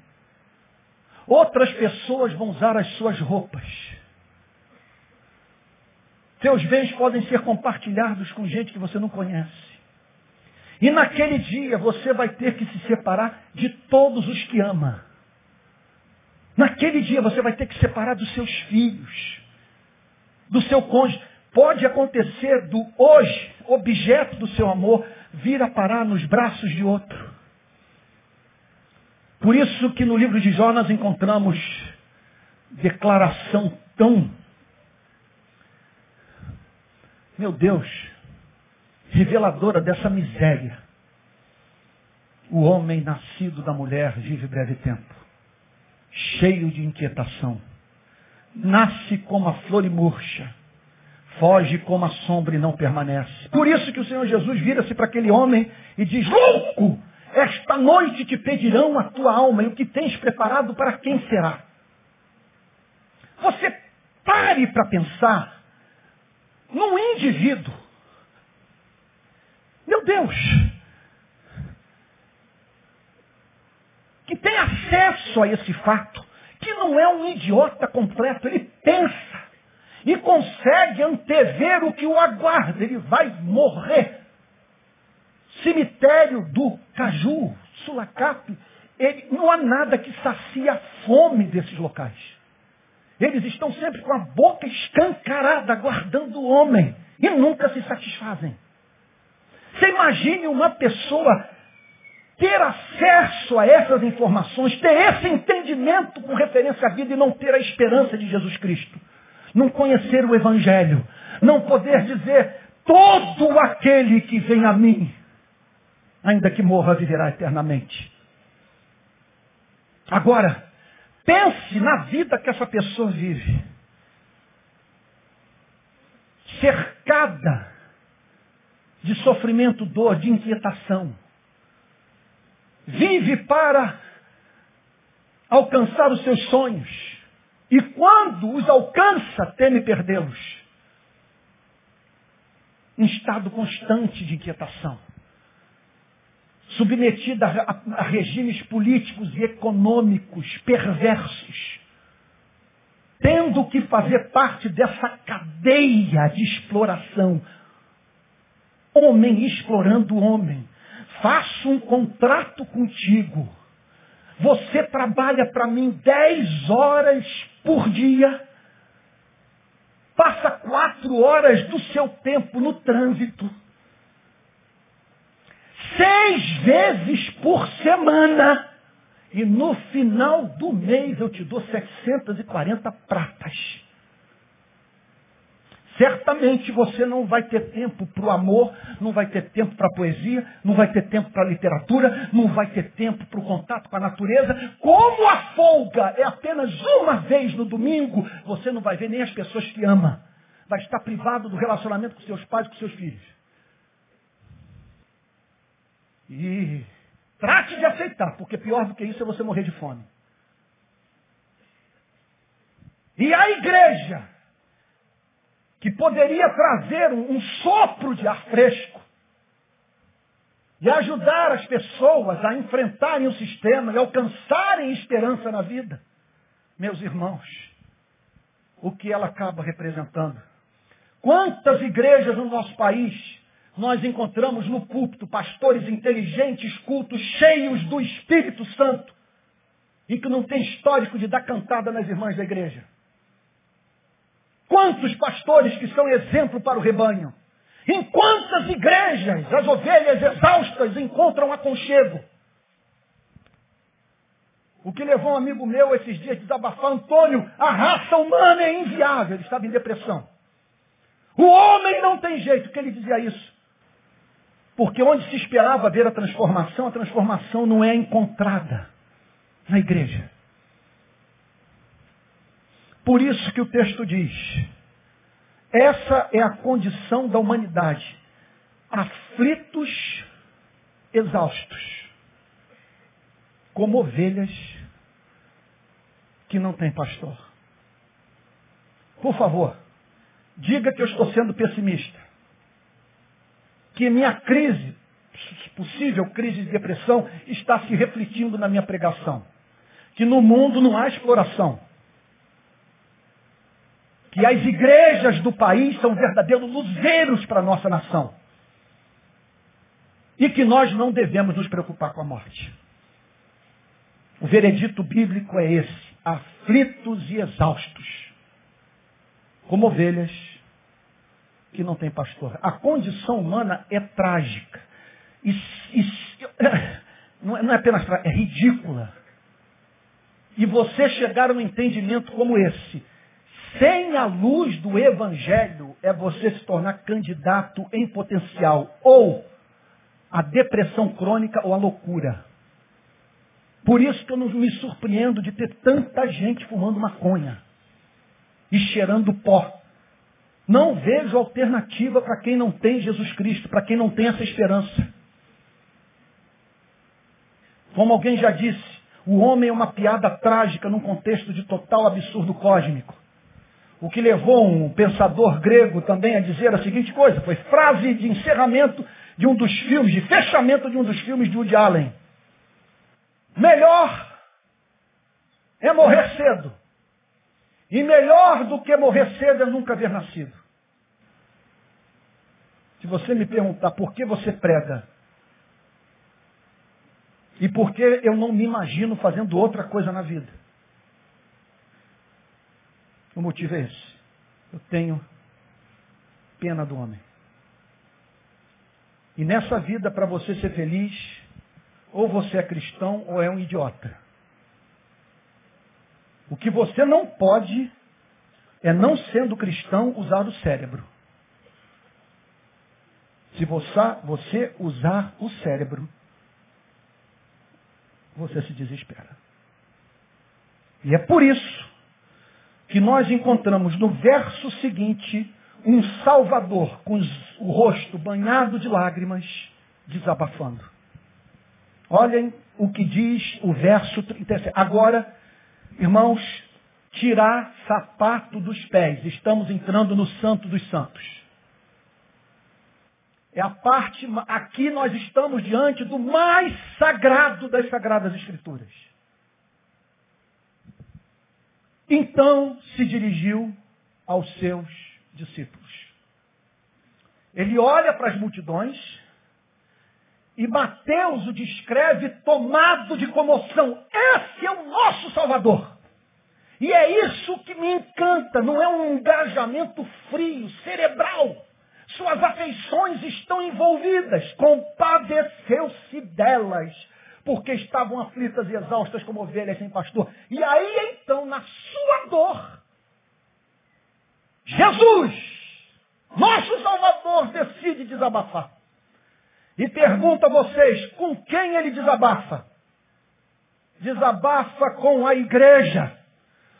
Outras pessoas vão usar as suas roupas. Seus bens podem ser compartilhados com gente que você não conhece. E naquele dia você vai ter que se separar de todos os que ama. Naquele dia você vai ter que separar dos seus filhos, do seu cônjuge. Pode acontecer do hoje, objeto do seu amor, vir a parar nos braços de outro. Por isso que no livro de Jonas encontramos declaração tão, meu Deus, reveladora dessa miséria. O homem nascido da mulher vive breve tempo, cheio de inquietação. Nasce como a flor e murcha, foge como a sombra e não permanece. Por isso que o Senhor Jesus vira-se para aquele homem e diz, louco, esta noite te pedirão a tua alma e o que tens preparado para quem será. Você pare para pensar num indivíduo meu Deus! Que tem acesso a esse fato, que não é um idiota completo, ele pensa e consegue antever o que o aguarda, ele vai morrer. Cemitério do Caju, Sulacap, ele, não há nada que sacia a fome desses locais. Eles estão sempre com a boca escancarada, aguardando o homem, e nunca se satisfazem. Você imagine uma pessoa ter acesso a essas informações, ter esse entendimento com referência à vida e não ter a esperança de Jesus Cristo. Não conhecer o Evangelho. Não poder dizer, todo aquele que vem a mim, ainda que morra, viverá eternamente. Agora, pense na vida que essa pessoa vive. Cercada de sofrimento, dor, de inquietação. Vive para alcançar os seus sonhos. E quando os alcança, teme perdê-los. Em estado constante de inquietação. Submetida a, regimes políticos e econômicos perversos. Tendo que fazer parte dessa cadeia de exploração Homem explorando homem. Faço um contrato contigo. Você trabalha para mim dez horas por dia. Passa quatro horas do seu tempo no trânsito. Seis vezes por semana. E no final do mês eu te dou 740 pratas. Certamente você não vai ter tempo para o amor, não vai ter tempo para a poesia, não vai ter tempo para a literatura, não vai ter tempo para o contato com a natureza. Como a folga é apenas uma vez no domingo, você não vai ver nem as pessoas que ama. Vai estar privado do relacionamento com seus pais, com seus filhos. E trate de aceitar, porque pior do que isso é você morrer de fome. E a igreja que poderia trazer um, um sopro de ar fresco e ajudar as pessoas a enfrentarem o sistema e alcançarem esperança na vida. Meus irmãos, o que ela acaba representando? Quantas igrejas no nosso país nós encontramos no púlpito pastores inteligentes, cultos, cheios do Espírito Santo, e que não tem histórico de dar cantada nas irmãs da igreja? Quantos pastores que são exemplo para o rebanho? Em quantas igrejas as ovelhas exaustas encontram aconchego? O que levou um amigo meu esses dias a desabafar, Antônio, a raça humana é inviável, ele estava em depressão. O homem não tem jeito, que ele dizia isso. Porque onde se esperava ver a transformação, a transformação não é encontrada na igreja. Por isso que o texto diz, essa é a condição da humanidade. Aflitos, exaustos, como ovelhas que não têm pastor. Por favor, diga que eu estou sendo pessimista. Que minha crise, possível crise de depressão, está se refletindo na minha pregação. Que no mundo não há exploração que as igrejas do país são verdadeiros luzeiros para a nossa nação. E que nós não devemos nos preocupar com a morte. O veredito bíblico é esse: aflitos e exaustos, como ovelhas que não têm pastor. A condição humana é trágica. E, e, não, é, não é apenas trágica, é ridícula. E você chegar a um entendimento como esse, sem a luz do Evangelho é você se tornar candidato em potencial ou a depressão crônica ou a loucura. Por isso que eu não me surpreendo de ter tanta gente fumando maconha e cheirando pó. Não vejo alternativa para quem não tem Jesus Cristo, para quem não tem essa esperança. Como alguém já disse, o homem é uma piada trágica num contexto de total absurdo cósmico. O que levou um pensador grego também a dizer a seguinte coisa, foi frase de encerramento de um dos filmes, de fechamento de um dos filmes de Woody Allen. Melhor é morrer cedo. E melhor do que morrer cedo é nunca haver nascido. Se você me perguntar por que você prega, e por que eu não me imagino fazendo outra coisa na vida, o motivo é esse. Eu tenho pena do homem. E nessa vida, para você ser feliz, ou você é cristão ou é um idiota. O que você não pode é, não sendo cristão, usar o cérebro. Se você usar o cérebro, você se desespera. E é por isso que nós encontramos no verso seguinte um Salvador com o rosto banhado de lágrimas, desabafando. Olhem o que diz o verso 37. Agora, irmãos, tirar sapato dos pés. Estamos entrando no Santo dos Santos. É a parte, aqui nós estamos diante do mais sagrado das Sagradas Escrituras. Então se dirigiu aos seus discípulos. Ele olha para as multidões e Mateus o descreve tomado de comoção. Esse é o nosso Salvador. E é isso que me encanta, não é um engajamento frio, cerebral. Suas afeições estão envolvidas. Compadeceu-se delas porque estavam aflitas e exaustas como ovelhas sem pastor. E aí então, na sua dor, Jesus, nosso Salvador, decide desabafar. E pergunta a vocês, com quem ele desabafa? Desabafa com a igreja.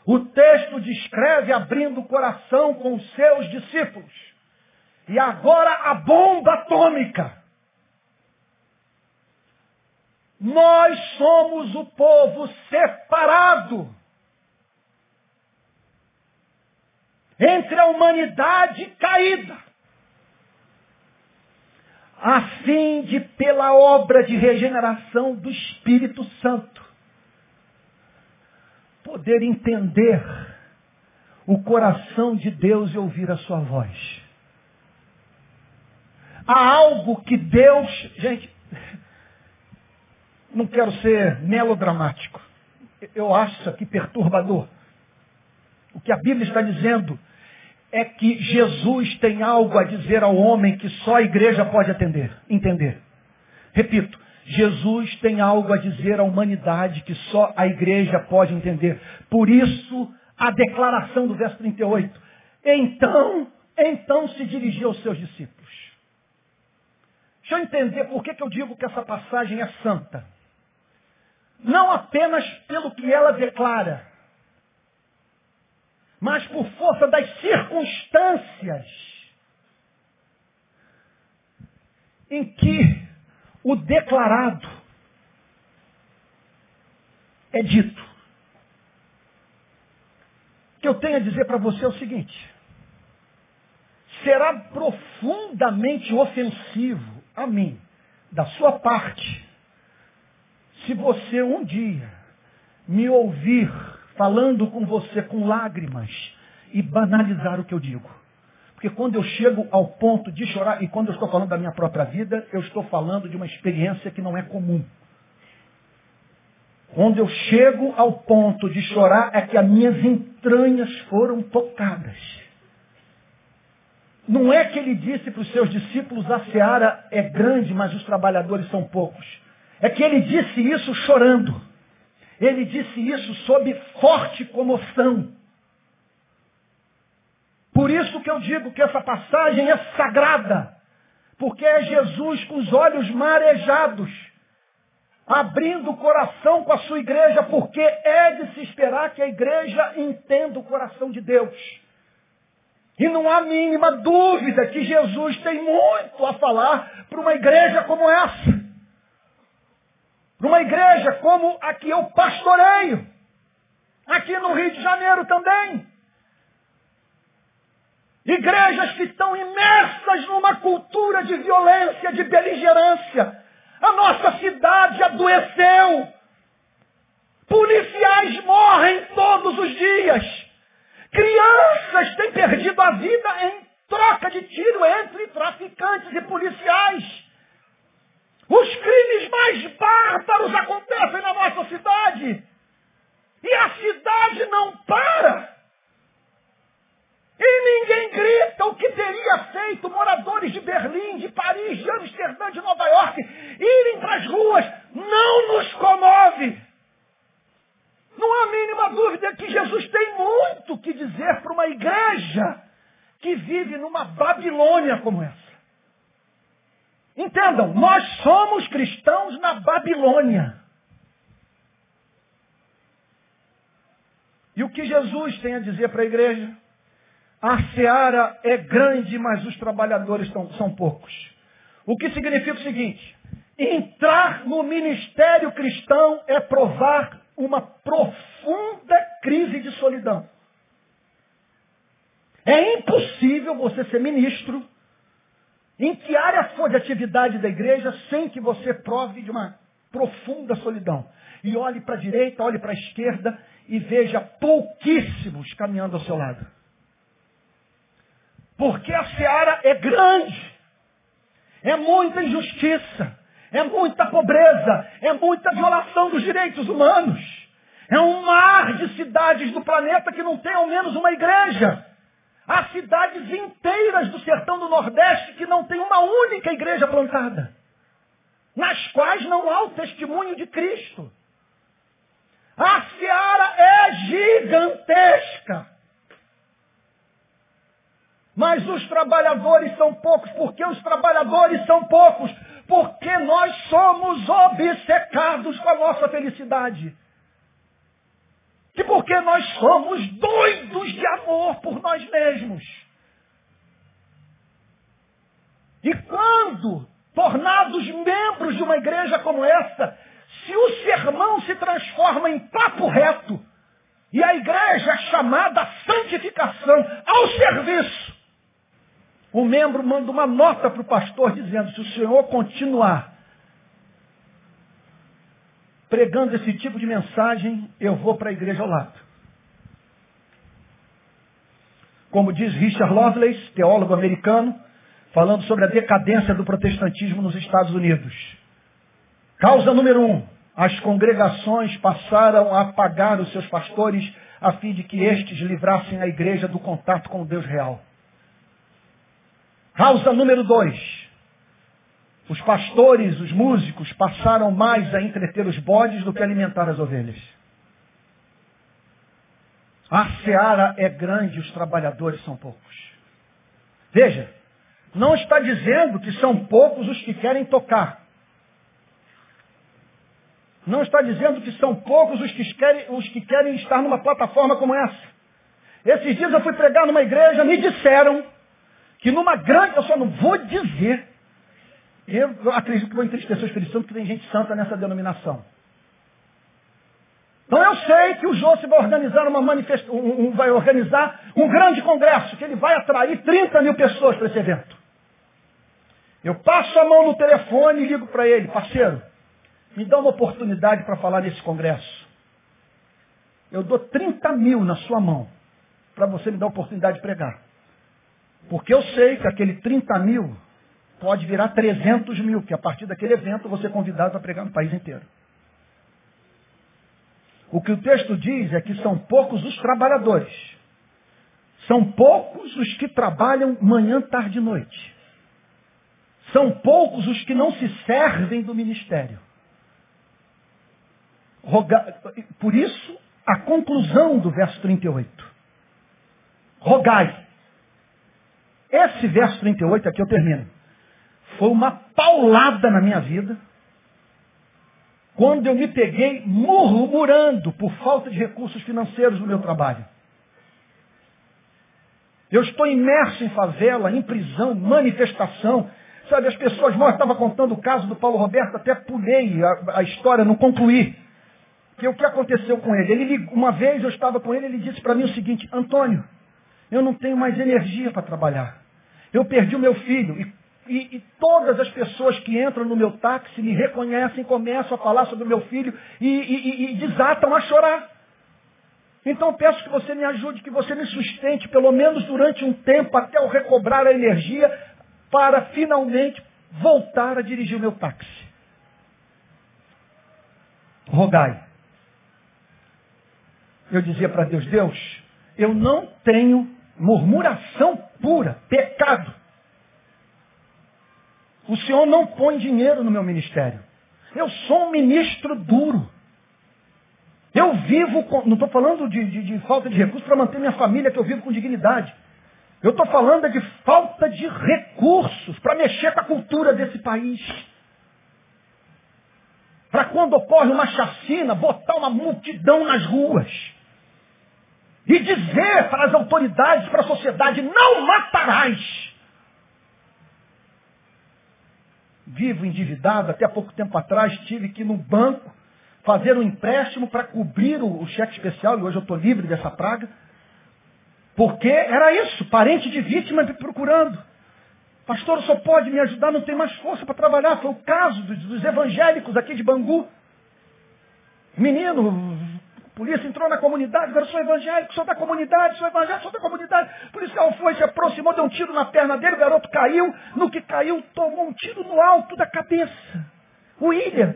O texto descreve abrindo o coração com os seus discípulos. E agora a bomba atômica. Nós somos o povo separado. entre a humanidade caída, a fim de, pela obra de regeneração do Espírito Santo, poder entender o coração de Deus e ouvir a sua voz. Há algo que Deus, gente, não quero ser melodramático. Eu acho isso aqui perturbador. O que a Bíblia está dizendo é que Jesus tem algo a dizer ao homem que só a igreja pode atender, entender. Repito, Jesus tem algo a dizer à humanidade que só a igreja pode entender. Por isso, a declaração do verso 38. Então, então se dirigiu aos seus discípulos. Deixa eu entender por que, que eu digo que essa passagem é santa. Não apenas pelo que ela declara, mas por força das circunstâncias em que o declarado é dito. O que eu tenho a dizer para você é o seguinte: será profundamente ofensivo a mim, da sua parte, se você um dia me ouvir falando com você com lágrimas e banalizar o que eu digo. Porque quando eu chego ao ponto de chorar, e quando eu estou falando da minha própria vida, eu estou falando de uma experiência que não é comum. Quando eu chego ao ponto de chorar, é que as minhas entranhas foram tocadas. Não é que ele disse para os seus discípulos, a seara é grande, mas os trabalhadores são poucos. É que ele disse isso chorando. Ele disse isso sob forte comoção. Por isso que eu digo que essa passagem é sagrada. Porque é Jesus com os olhos marejados, abrindo o coração com a sua igreja, porque é de se esperar que a igreja entenda o coração de Deus. E não há mínima dúvida que Jesus tem muito a falar para uma igreja como essa. Numa igreja como a que eu pastoreio. Aqui no Rio de Janeiro também. Igrejas que estão imersas numa cultura de violência, de beligerância. A nossa cidade adoeceu. Policiais morrem todos os dias. Crianças têm perdido a vida em troca de tiro entre traficantes e policiais. Os crimes mais bárbaros acontecem na nossa cidade. E a cidade não para. E ninguém grita o que teria feito moradores de Berlim, de Paris, de Amsterdã, de Nova York, irem para as ruas. Não nos comove. Não há mínima dúvida que Jesus tem muito que dizer para uma igreja que vive numa Babilônia como essa. Entendam, nós somos cristãos na Babilônia. E o que Jesus tem a dizer para a igreja? A seara é grande, mas os trabalhadores são, são poucos. O que significa o seguinte: entrar no ministério cristão é provar uma profunda crise de solidão. É impossível você ser ministro em que área for de atividade da igreja sem que você prove de uma profunda solidão? E olhe para a direita, olhe para a esquerda e veja pouquíssimos caminhando ao seu lado. Porque a seara é grande. É muita injustiça. É muita pobreza. É muita violação dos direitos humanos. É um mar de cidades do planeta que não tem ao menos uma igreja. Há cidades inteiras do sertão do Nordeste que não tem uma única igreja plantada, nas quais não há o testemunho de Cristo. A seara é gigantesca. Mas os trabalhadores são poucos. Por que os trabalhadores são poucos? Porque nós somos obcecados com a nossa felicidade que porque nós somos doidos de amor por nós mesmos. E quando, tornados membros de uma igreja como essa, se o sermão se transforma em papo reto, E a igreja é chamada santificação, ao serviço. O membro manda uma nota para o pastor dizendo, se o senhor continuar pregando esse tipo de mensagem, eu vou para a igreja ao lado. Como diz Richard Lovelace, teólogo americano, falando sobre a decadência do protestantismo nos Estados Unidos. Causa número um, as congregações passaram a pagar os seus pastores a fim de que estes livrassem a igreja do contato com o Deus real. Causa número dois, os pastores, os músicos passaram mais a entreter os bodes do que alimentar as ovelhas. A seara é grande, os trabalhadores são poucos. Veja, não está dizendo que são poucos os que querem tocar. Não está dizendo que são poucos os que querem, os que querem estar numa plataforma como essa. Esses dias eu fui pregar numa igreja, me disseram que numa grande, eu só não vou dizer, eu acredito que vou entristecer Espírito Santo, porque tem gente santa nessa denominação. Então eu sei que o José vai organizar uma manifesta, um, um, vai organizar um grande congresso, que ele vai atrair 30 mil pessoas para esse evento. Eu passo a mão no telefone e ligo para ele, parceiro, me dá uma oportunidade para falar nesse congresso. Eu dou 30 mil na sua mão para você me dar a oportunidade de pregar. Porque eu sei que aquele 30 mil pode virar 300 mil, que a partir daquele evento você é convidado a pregar no país inteiro. O que o texto diz é que são poucos os trabalhadores. São poucos os que trabalham manhã, tarde e noite. São poucos os que não se servem do ministério. Por isso, a conclusão do verso 38. Rogai. Esse verso 38 aqui eu termino. Foi uma paulada na minha vida quando eu me peguei murmurando por falta de recursos financeiros no meu trabalho. Eu estou imerso em favela, em prisão, manifestação. Sabe, as pessoas mortas, estava contando o caso do Paulo Roberto, até pulei a, a história, não concluí. Que o que aconteceu com ele? ele? Uma vez eu estava com ele, ele disse para mim o seguinte, Antônio, eu não tenho mais energia para trabalhar. Eu perdi o meu filho e e, e, todas as pessoas que entram no meu táxi me reconhecem, começam a falar sobre o meu filho e, e, e desatam a chorar. Então peço que você me ajude, que você me sustente, pelo menos durante um tempo, até eu recobrar a energia, para finalmente voltar a dirigir o meu táxi. Rogai. Eu dizia para Deus, Deus, eu não tenho murmuração pura, pecado. O Senhor não põe dinheiro no meu ministério. Eu sou um ministro duro. Eu vivo, com, não estou falando de, de, de, falta de recursos para manter minha família, que eu vivo com dignidade. Eu estou falando de falta de recursos para mexer com a cultura desse país. Para quando ocorre uma chacina, botar uma multidão nas ruas. E dizer para as autoridades, para a sociedade, não matarás. Vivo endividado, até pouco tempo atrás tive que ir no banco fazer um empréstimo para cobrir o, o, cheque especial, e hoje eu estou livre dessa praga. Porque era isso, parente de vítima me procurando. Pastor, só pode me ajudar, não tem mais força para trabalhar. Foi o caso dos, dos evangélicos aqui de Bangu. Menino, polícia entrou na comunidade, agora sou evangélico, sou da comunidade, sou evangélico, sou da comunidade. O policial foi, se aproximou, deu um tiro na perna dele, o garoto caiu. No que caiu, tomou um tiro no alto da cabeça. O William,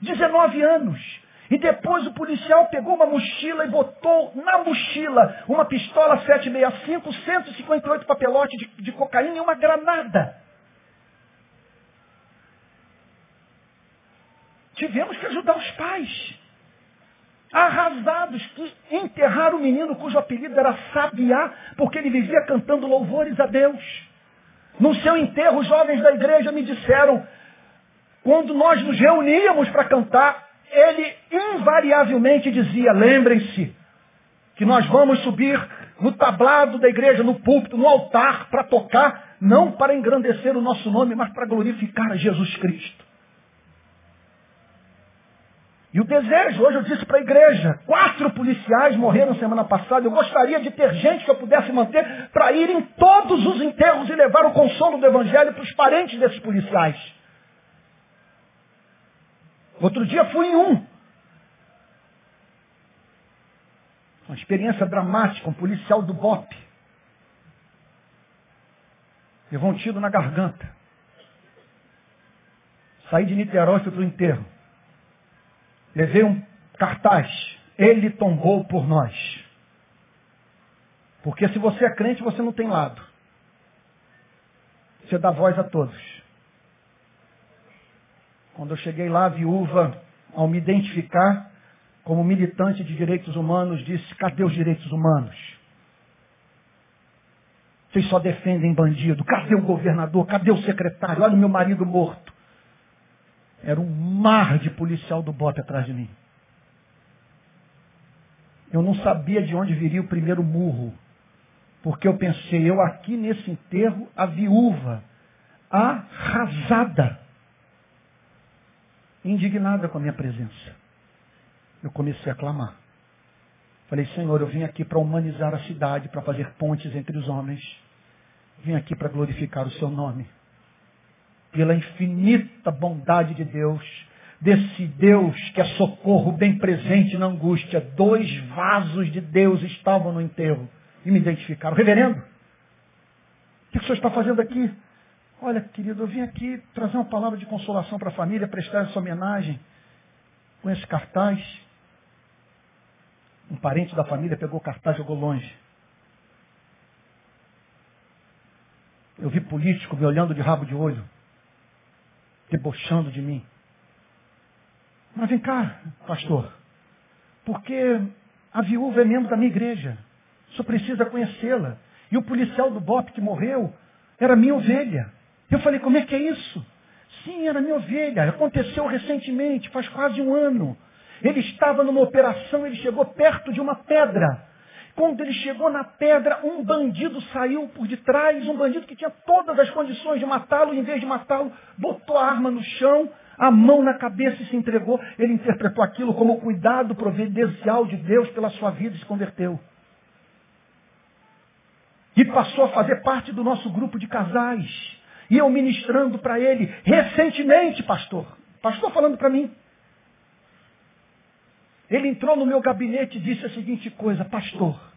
19 anos. E depois o policial pegou uma mochila e botou na mochila uma pistola 765, 158 papelotes de, de cocaína e uma granada. Tivemos que ajudar os pais arrasados que enterraram o menino cujo apelido era Sabiá, porque ele vivia cantando louvores a Deus. No seu enterro, os jovens da igreja me disseram, quando nós nos reuníamos para cantar, ele invariavelmente dizia, lembrem-se que nós vamos subir no tablado da igreja, no púlpito, no altar, para tocar, não para engrandecer o nosso nome, mas para glorificar a Jesus Cristo. E o desejo, hoje eu disse para a igreja, quatro policiais morreram semana passada. Eu gostaria de ter gente que eu pudesse manter para ir em todos os enterros e levar o consolo do Evangelho para os parentes desses policiais. Outro dia fui em um. Uma experiência dramática, um policial do BOP. Levou um tiro na garganta. Saí de Niterói e fui para o enterro. Levei um cartaz. Ele tombou por nós. Porque se você é crente, você não tem lado. Você dá voz a todos. Quando eu cheguei lá, a viúva, ao me identificar como militante de direitos humanos, disse: cadê os direitos humanos? Vocês só defendem bandido. Cadê o governador? Cadê o secretário? Olha o meu marido morto. Era um mar de policial do bote atrás de mim. Eu não sabia de onde viria o primeiro murro. Porque eu pensei, eu aqui nesse enterro, a viúva, arrasada, indignada com a minha presença. Eu comecei a clamar. Falei, Senhor, eu vim aqui para humanizar a cidade, para fazer pontes entre os homens. Vim aqui para glorificar o seu nome pela infinita bondade de Deus, desse Deus que é socorro bem presente na angústia, dois vasos de Deus estavam no enterro e me identificaram. Reverendo, o que o senhor está fazendo aqui? Olha, querido, eu vim aqui trazer uma palavra de consolação para a família, prestar essa homenagem com esse cartaz. Um parente da família pegou o cartaz e jogou longe. Eu vi político me olhando de rabo de olho debochando de mim. Mas vem cá, pastor, porque a viúva é membro da minha igreja. Só precisa conhecê-la. E o policial do BOP que morreu era minha ovelha. Eu falei, como é que é isso? Sim, era minha ovelha. Aconteceu recentemente, faz quase um ano. Ele estava numa operação, ele chegou perto de uma pedra. Quando ele chegou na pedra, um bandido saiu por detrás, um bandido que tinha todas as condições de matá-lo, em vez de matá-lo, botou a arma no chão, a mão na cabeça e se entregou. Ele interpretou aquilo como cuidado providencial de Deus pela sua vida e se converteu. E passou a fazer parte do nosso grupo de casais. E eu ministrando para ele, recentemente, pastor. Pastor falando para mim. Ele entrou no meu gabinete e disse a seguinte coisa, pastor,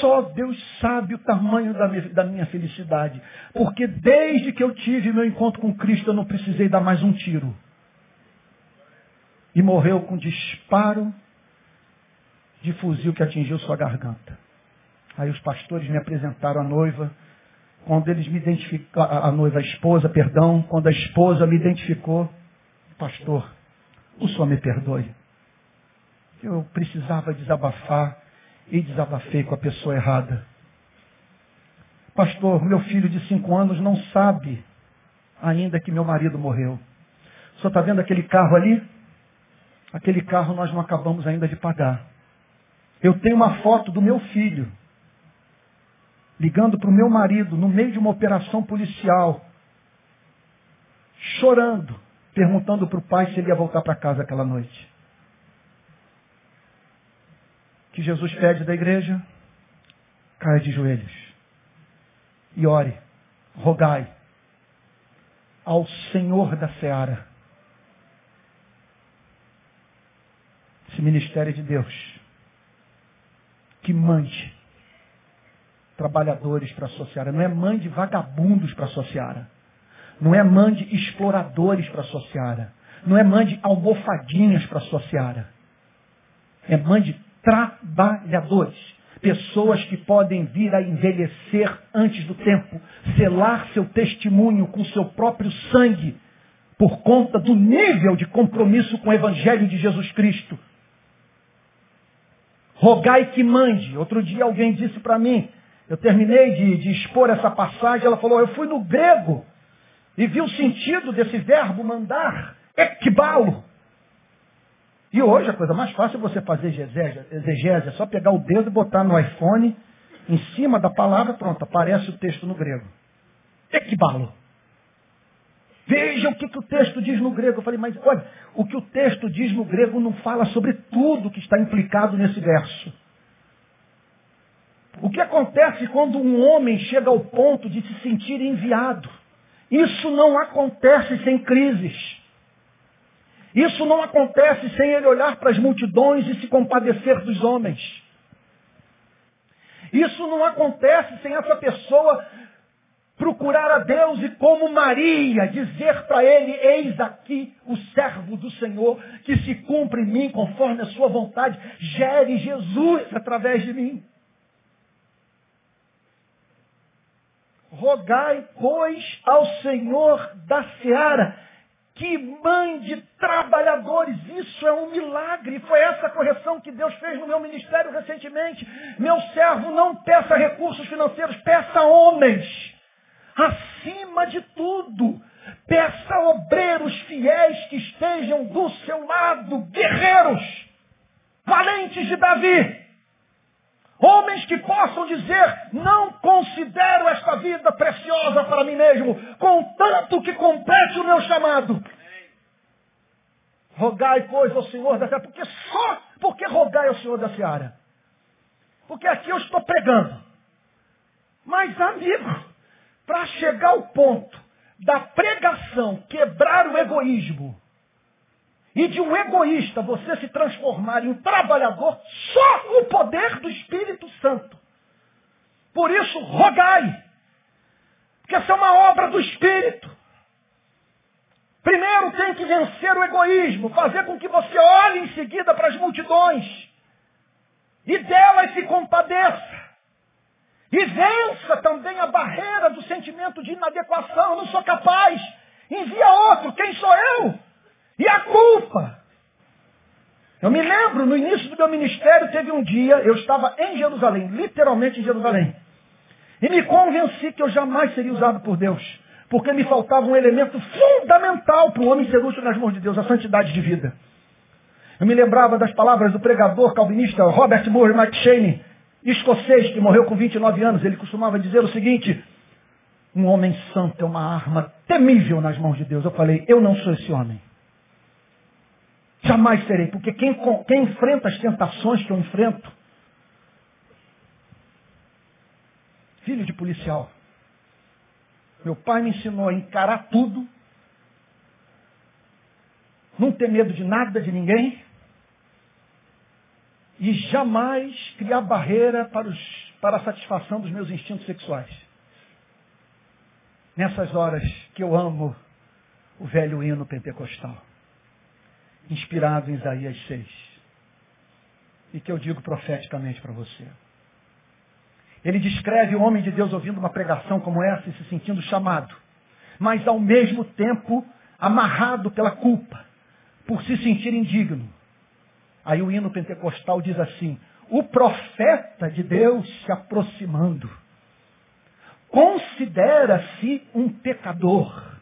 só Deus sabe o tamanho da minha, da minha, felicidade. Porque desde que eu tive meu encontro com Cristo, eu não precisei dar mais um tiro. E morreu com disparo de fuzil que atingiu sua garganta. Aí os pastores me apresentaram a noiva. Quando eles me identificaram, a noiva, a esposa, perdão, quando a esposa me identificou, pastor, o Senhor me perdoe. Eu precisava desabafar e desabafei com a pessoa errada. Pastor, meu filho de cinco anos não sabe ainda que meu marido morreu. Senhor está vendo aquele carro ali? Aquele carro nós não acabamos ainda de pagar. Eu tenho uma foto do meu filho ligando para o meu marido no meio de uma operação policial, chorando, perguntando para o pai se ele ia voltar para casa aquela noite. Que Jesus pede da igreja, caia de joelhos e ore, rogai ao Senhor da seara. Esse ministério de Deus que mande trabalhadores para a sua seara, não é mande vagabundos para a sua seara. Não é mande exploradores para a sua seara. Não é mande almofadinhas para a sua seara. É mande trabalhadores. Pessoas que podem vir a envelhecer antes do tempo, selar seu testemunho com seu próprio sangue, por conta do nível de compromisso com o Evangelho de Jesus Cristo. Rogai que mande. Outro dia alguém disse para mim, eu terminei de, de expor essa passagem, ela falou, eu fui no grego e viu o sentido desse verbo mandar, equibalo. E hoje a coisa mais fácil é você fazer exegese, é só pegar o dedo e botar no iPhone, em cima da palavra, pronto, aparece o texto no grego. Equibalo. Veja o que, que o texto diz no grego. Eu falei, mas olha, o que o texto diz no grego não fala sobre tudo que está implicado nesse verso. O que acontece quando um homem chega ao ponto de se sentir enviado? Isso não acontece sem crises. Isso não acontece sem ele olhar para as multidões e se compadecer dos homens. Isso não acontece sem essa pessoa procurar a Deus e, como Maria, dizer para ele: Eis aqui o servo do Senhor, que se cumpre em mim conforme a sua vontade, gere Jesus através de mim. Rogai, pois, ao Senhor da seara que mande trabalhadores, isso é um milagre. Foi essa correção que Deus fez no meu ministério recentemente. Meu servo, não peça recursos financeiros, peça homens. Acima de tudo, peça obreiros fiéis que estejam do seu lado, guerreiros, valentes de Davi. Homens que possam dizer, não considero esta vida preciosa para mim mesmo, contanto que complete o meu chamado. Rogai, pois, ao Senhor da Seara. Porque só porque rogai ao Senhor da Seara. Porque aqui eu estou pregando. Mas, amigo, para chegar ao ponto da pregação quebrar o egoísmo, e de um egoísta você se transformar em um trabalhador, só o poder do Espírito Santo. Por isso, rogai. Porque essa é uma obra do Espírito. Primeiro tem que vencer o egoísmo, fazer com que você olhe em seguida para as multidões e delas se compadeça. E vença também a barreira do sentimento de inadequação. Eu não sou capaz. Envia outro. Quem sou eu? E a culpa? Eu me lembro, no início do meu ministério, teve um dia, eu estava em Jerusalém, literalmente em Jerusalém. E me convenci que eu jamais seria usado por Deus. Porque me faltava um elemento fundamental para o homem ser útil nas mãos de Deus, a santidade de vida. Eu me lembrava das palavras do pregador calvinista Robert Moore McShane, escocês, que morreu com 29 anos. Ele costumava dizer o seguinte, um homem santo é uma arma temível nas mãos de Deus. Eu falei, eu não sou esse homem. Jamais serei, porque quem, quem enfrenta as tentações que eu enfrento, filho de policial, meu pai me ensinou a encarar tudo, não ter medo de nada, de ninguém, e jamais criar barreira para, os, para a satisfação dos meus instintos sexuais. Nessas horas que eu amo o velho hino pentecostal inspirado em Isaías 6. E que eu digo profeticamente para você. Ele descreve o homem de Deus ouvindo uma pregação como essa e se sentindo chamado, mas ao mesmo tempo amarrado pela culpa, por se sentir indigno. Aí o hino pentecostal diz assim: o profeta de Deus se aproximando considera-se um pecador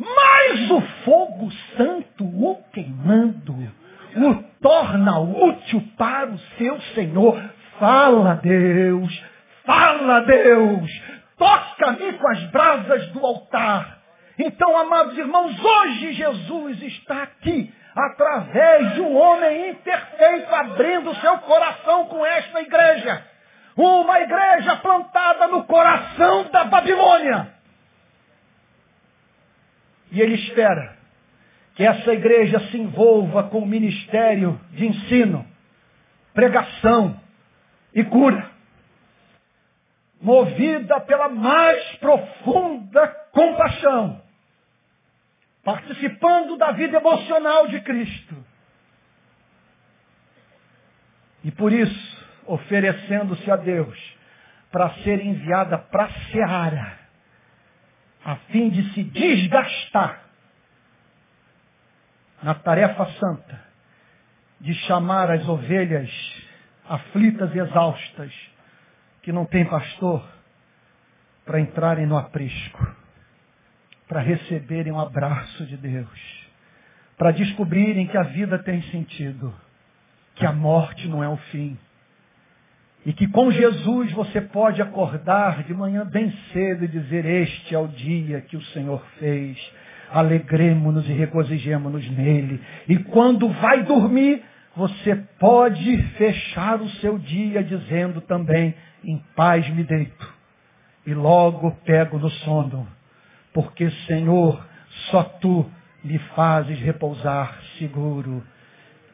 mas o fogo santo o queimando, o torna útil para o seu Senhor. Fala, Deus, fala, Deus, toca-me com as brasas do altar. Então, amados irmãos, hoje Jesus está aqui, através de um homem imperfeito, abrindo seu coração com esta igreja. Uma igreja plantada no coração da Babilônia e ele espera que essa igreja se envolva com o ministério de ensino, pregação e cura. Movida pela mais profunda compaixão, participando da vida emocional de Cristo. E por isso, oferecendo-se a Deus para ser enviada para a seara a fim de se desgastar na tarefa santa de chamar as ovelhas aflitas e exaustas que não têm pastor para entrarem no aprisco, para receberem um abraço de Deus, para descobrirem que a vida tem sentido, que a morte não é o fim E que com Jesus você pode acordar de manhã bem cedo e dizer: Este é o dia que o Senhor fez. Alegremos-nos e regozijemos-nos nele. E quando vai dormir, você pode fechar o seu dia dizendo também: Em paz me deito. E logo pego no sono. Porque, Senhor, só tu me fazes repousar seguro.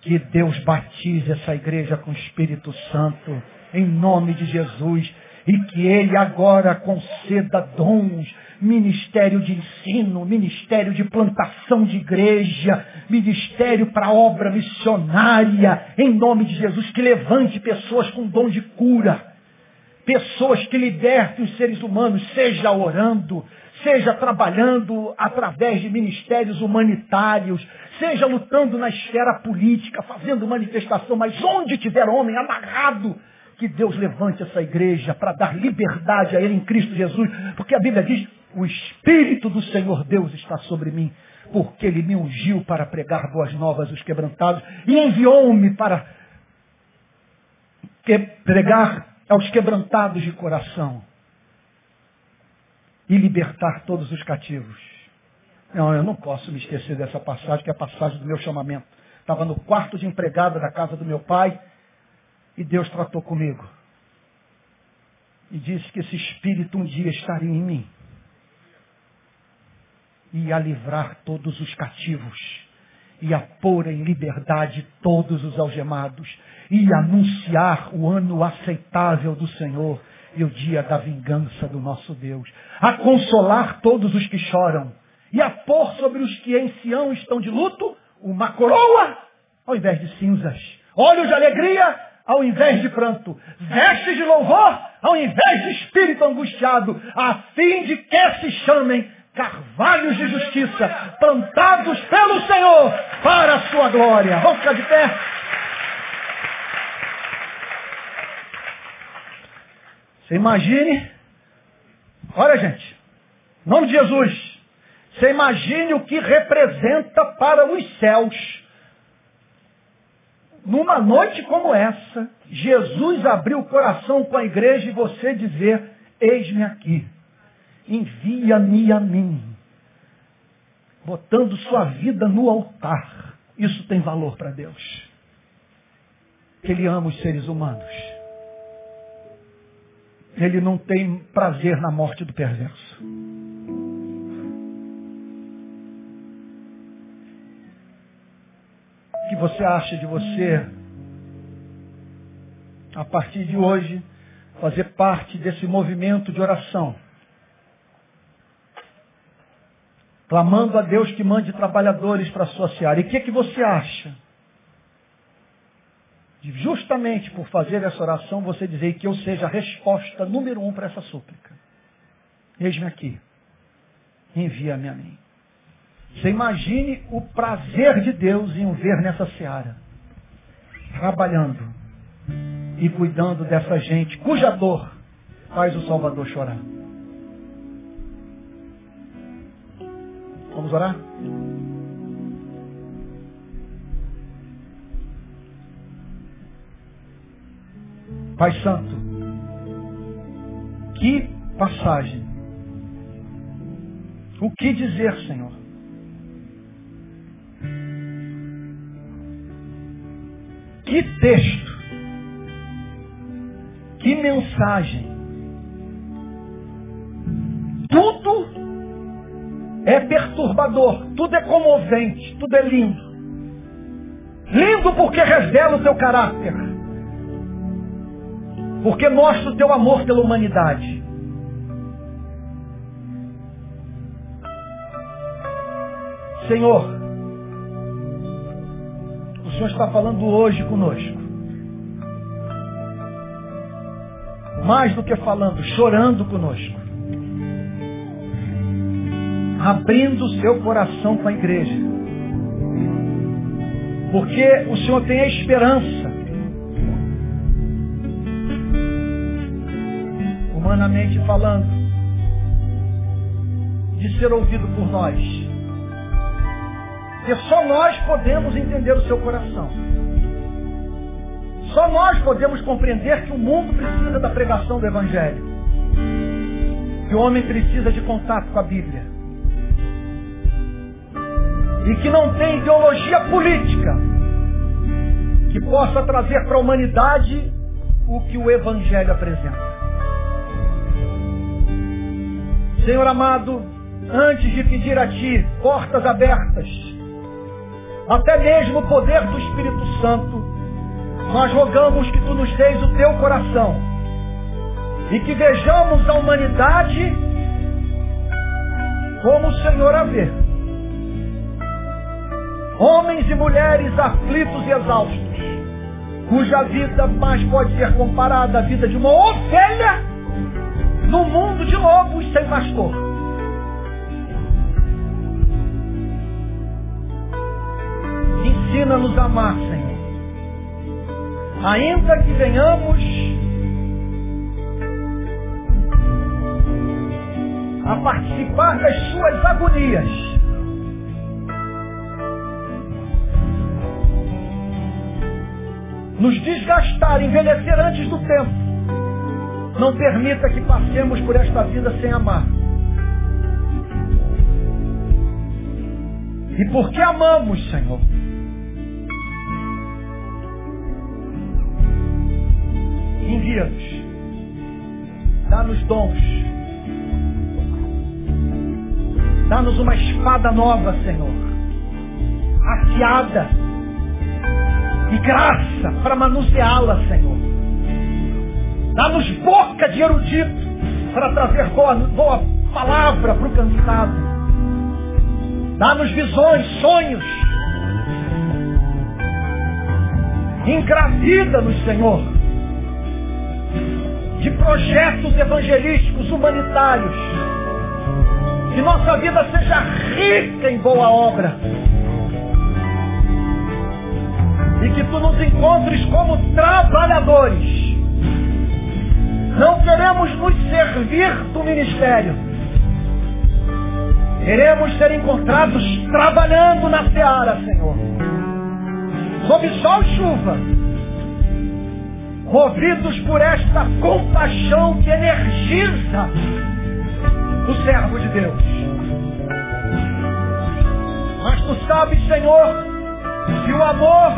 Que Deus batize essa igreja com o Espírito Santo, em nome de Jesus, e que Ele agora conceda dons, ministério de ensino, ministério de plantação de igreja, ministério para obra missionária, em nome de Jesus, que levante pessoas com dom de cura, pessoas que libertem os seres humanos, seja orando, seja trabalhando através de ministérios humanitários, seja lutando na esfera política, fazendo manifestação, mas onde tiver homem amarrado, que Deus levante essa igreja para dar liberdade a ele em Cristo Jesus, porque a Bíblia diz, o Espírito do Senhor Deus está sobre mim, porque ele me ungiu para pregar boas novas aos quebrantados e enviou-me para pregar aos quebrantados de coração e libertar todos os cativos. Não, eu não posso me esquecer dessa passagem, que é a passagem do meu chamamento. Estava no quarto de empregada da casa do meu pai e Deus tratou comigo. E disse que esse espírito um dia estaria em mim. E ia livrar todos os cativos. E a pôr em liberdade todos os algemados. E anunciar o ano aceitável do Senhor e o dia da vingança do nosso Deus. A consolar todos os que choram e a pôr sobre os que em Sião estão de luto uma coroa ao invés de cinzas, olhos de alegria ao invés de pranto, vestes de louvor ao invés de espírito angustiado, a fim de que se chamem carvalhos de justiça, plantados pelo Senhor para a sua glória. Vamos ficar de pé. Você imagine, olha gente, em nome de Jesus, você imagine o que representa para os céus. Numa noite como essa, Jesus abriu o coração com a igreja e você dizer, eis-me aqui, envia-me a mim, botando sua vida no altar. Isso tem valor para Deus. Ele ama os seres humanos. Ele não tem prazer na morte do perverso. Você acha de você, a partir de hoje, fazer parte desse movimento de oração? Clamando a Deus que mande trabalhadores para associar. E o que, que você acha? justamente por fazer essa oração, você dizer que eu seja a resposta número um para essa súplica. Eis-me aqui. Envia-me a mim. Você imagine o prazer de Deus em o ver nessa seara. Trabalhando e cuidando dessa gente cuja dor faz o Salvador chorar. Vamos orar? Pai Santo, que passagem. O que dizer, Senhor? Que texto. Que mensagem. Tudo é perturbador, tudo é comovente, tudo é lindo. Lindo porque revela o teu caráter porque mostra o teu amor pela humanidade. Senhor, Senhor está falando hoje conosco. Mais do que falando, chorando conosco. Abrindo o seu coração com a igreja. Porque o Senhor tem a esperança humanamente falando, de ser ouvido por nós. Porque só nós podemos entender o seu coração. Só nós podemos compreender que o mundo precisa da pregação do Evangelho. Que o homem precisa de contato com a Bíblia. E que não tem ideologia política que possa trazer para a humanidade o que o Evangelho apresenta. Senhor amado, antes de pedir a Ti portas abertas, até mesmo o poder do Espírito Santo, nós rogamos que Tu nos deis o Teu coração e que vejamos a humanidade como o Senhor a vê. Homens e mulheres aflitos e exaustos, cuja vida mais pode ser comparada à vida de uma ovelha no mundo de lobos sem pastor. Ensina-nos a amar, Senhor. Ainda que venhamos a participar das suas agonias. nos desgastar, envelhecer antes do tempo. Não permita que passemos por esta vida sem amar. E porque amamos, Senhor, envia-nos, dá-nos dons, dá-nos uma espada nova, Senhor, afiada, e graça para manuseá-la, Senhor. Dá-nos boca de erudito para trazer boa, boa palavra para o cansado. Dá-nos visões, sonhos. Engravida-nos, Senhor, de projetos evangelísticos humanitários. Que nossa vida seja rica em boa obra e que tu nos encontres como trabalhadores. Não queremos nos servir do ministério. Queremos ser encontrados trabalhando na seara, Senhor. Sob sol e chuva. Movidos por esta compaixão que energiza o servo de Deus. Mas tu sabes, Senhor, que o amor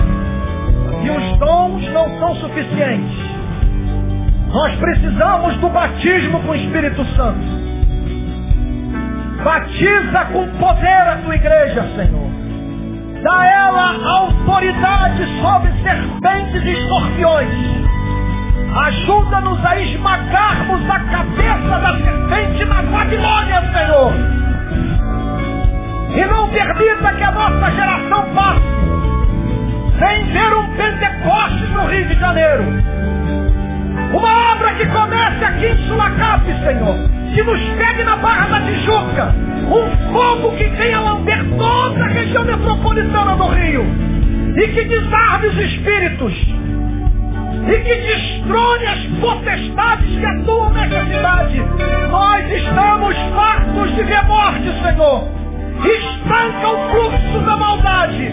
e os dons não são suficientes. Nós precisamos do batismo com o Espírito Santo. Batiza com poder a tua igreja, Senhor. Dá ela autoridade sobre serpentes e escorpiões. Ajuda-nos a esmagarmos a cabeça da serpente na Babilônia, Senhor. E não permita que a nossa geração passe Vem ver um Pentecostes no Rio de Janeiro. Uma obra que comece aqui em Sulacap, Senhor. Que nos pegue na Barra da Tijuca. Um fogo que venha lamber toda a região metropolitana do Rio. E que desarme os espíritos. E que destrone as potestades que atuam nesta cidade. Nós estamos fartos de ver morte, Senhor estanca o fluxo da maldade.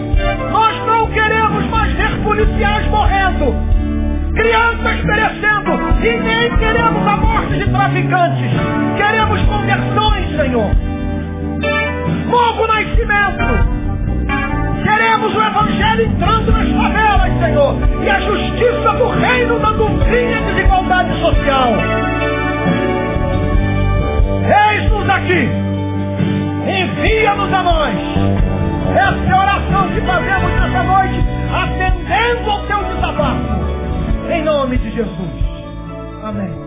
Nós não queremos mais ver policiais morrendo, crianças perecendo, e nem queremos a morte de traficantes. Queremos conversões, Senhor. Novo nascimento. Queremos o Evangelho entrando nas favelas, Senhor. E a justiça do reino dando fim à desigualdade social. Eis-nos aqui envia-nos a nós. Essa é a oração que fazemos nessa noite, atendendo ao teu desabafo. Em nome de Jesus. Amém.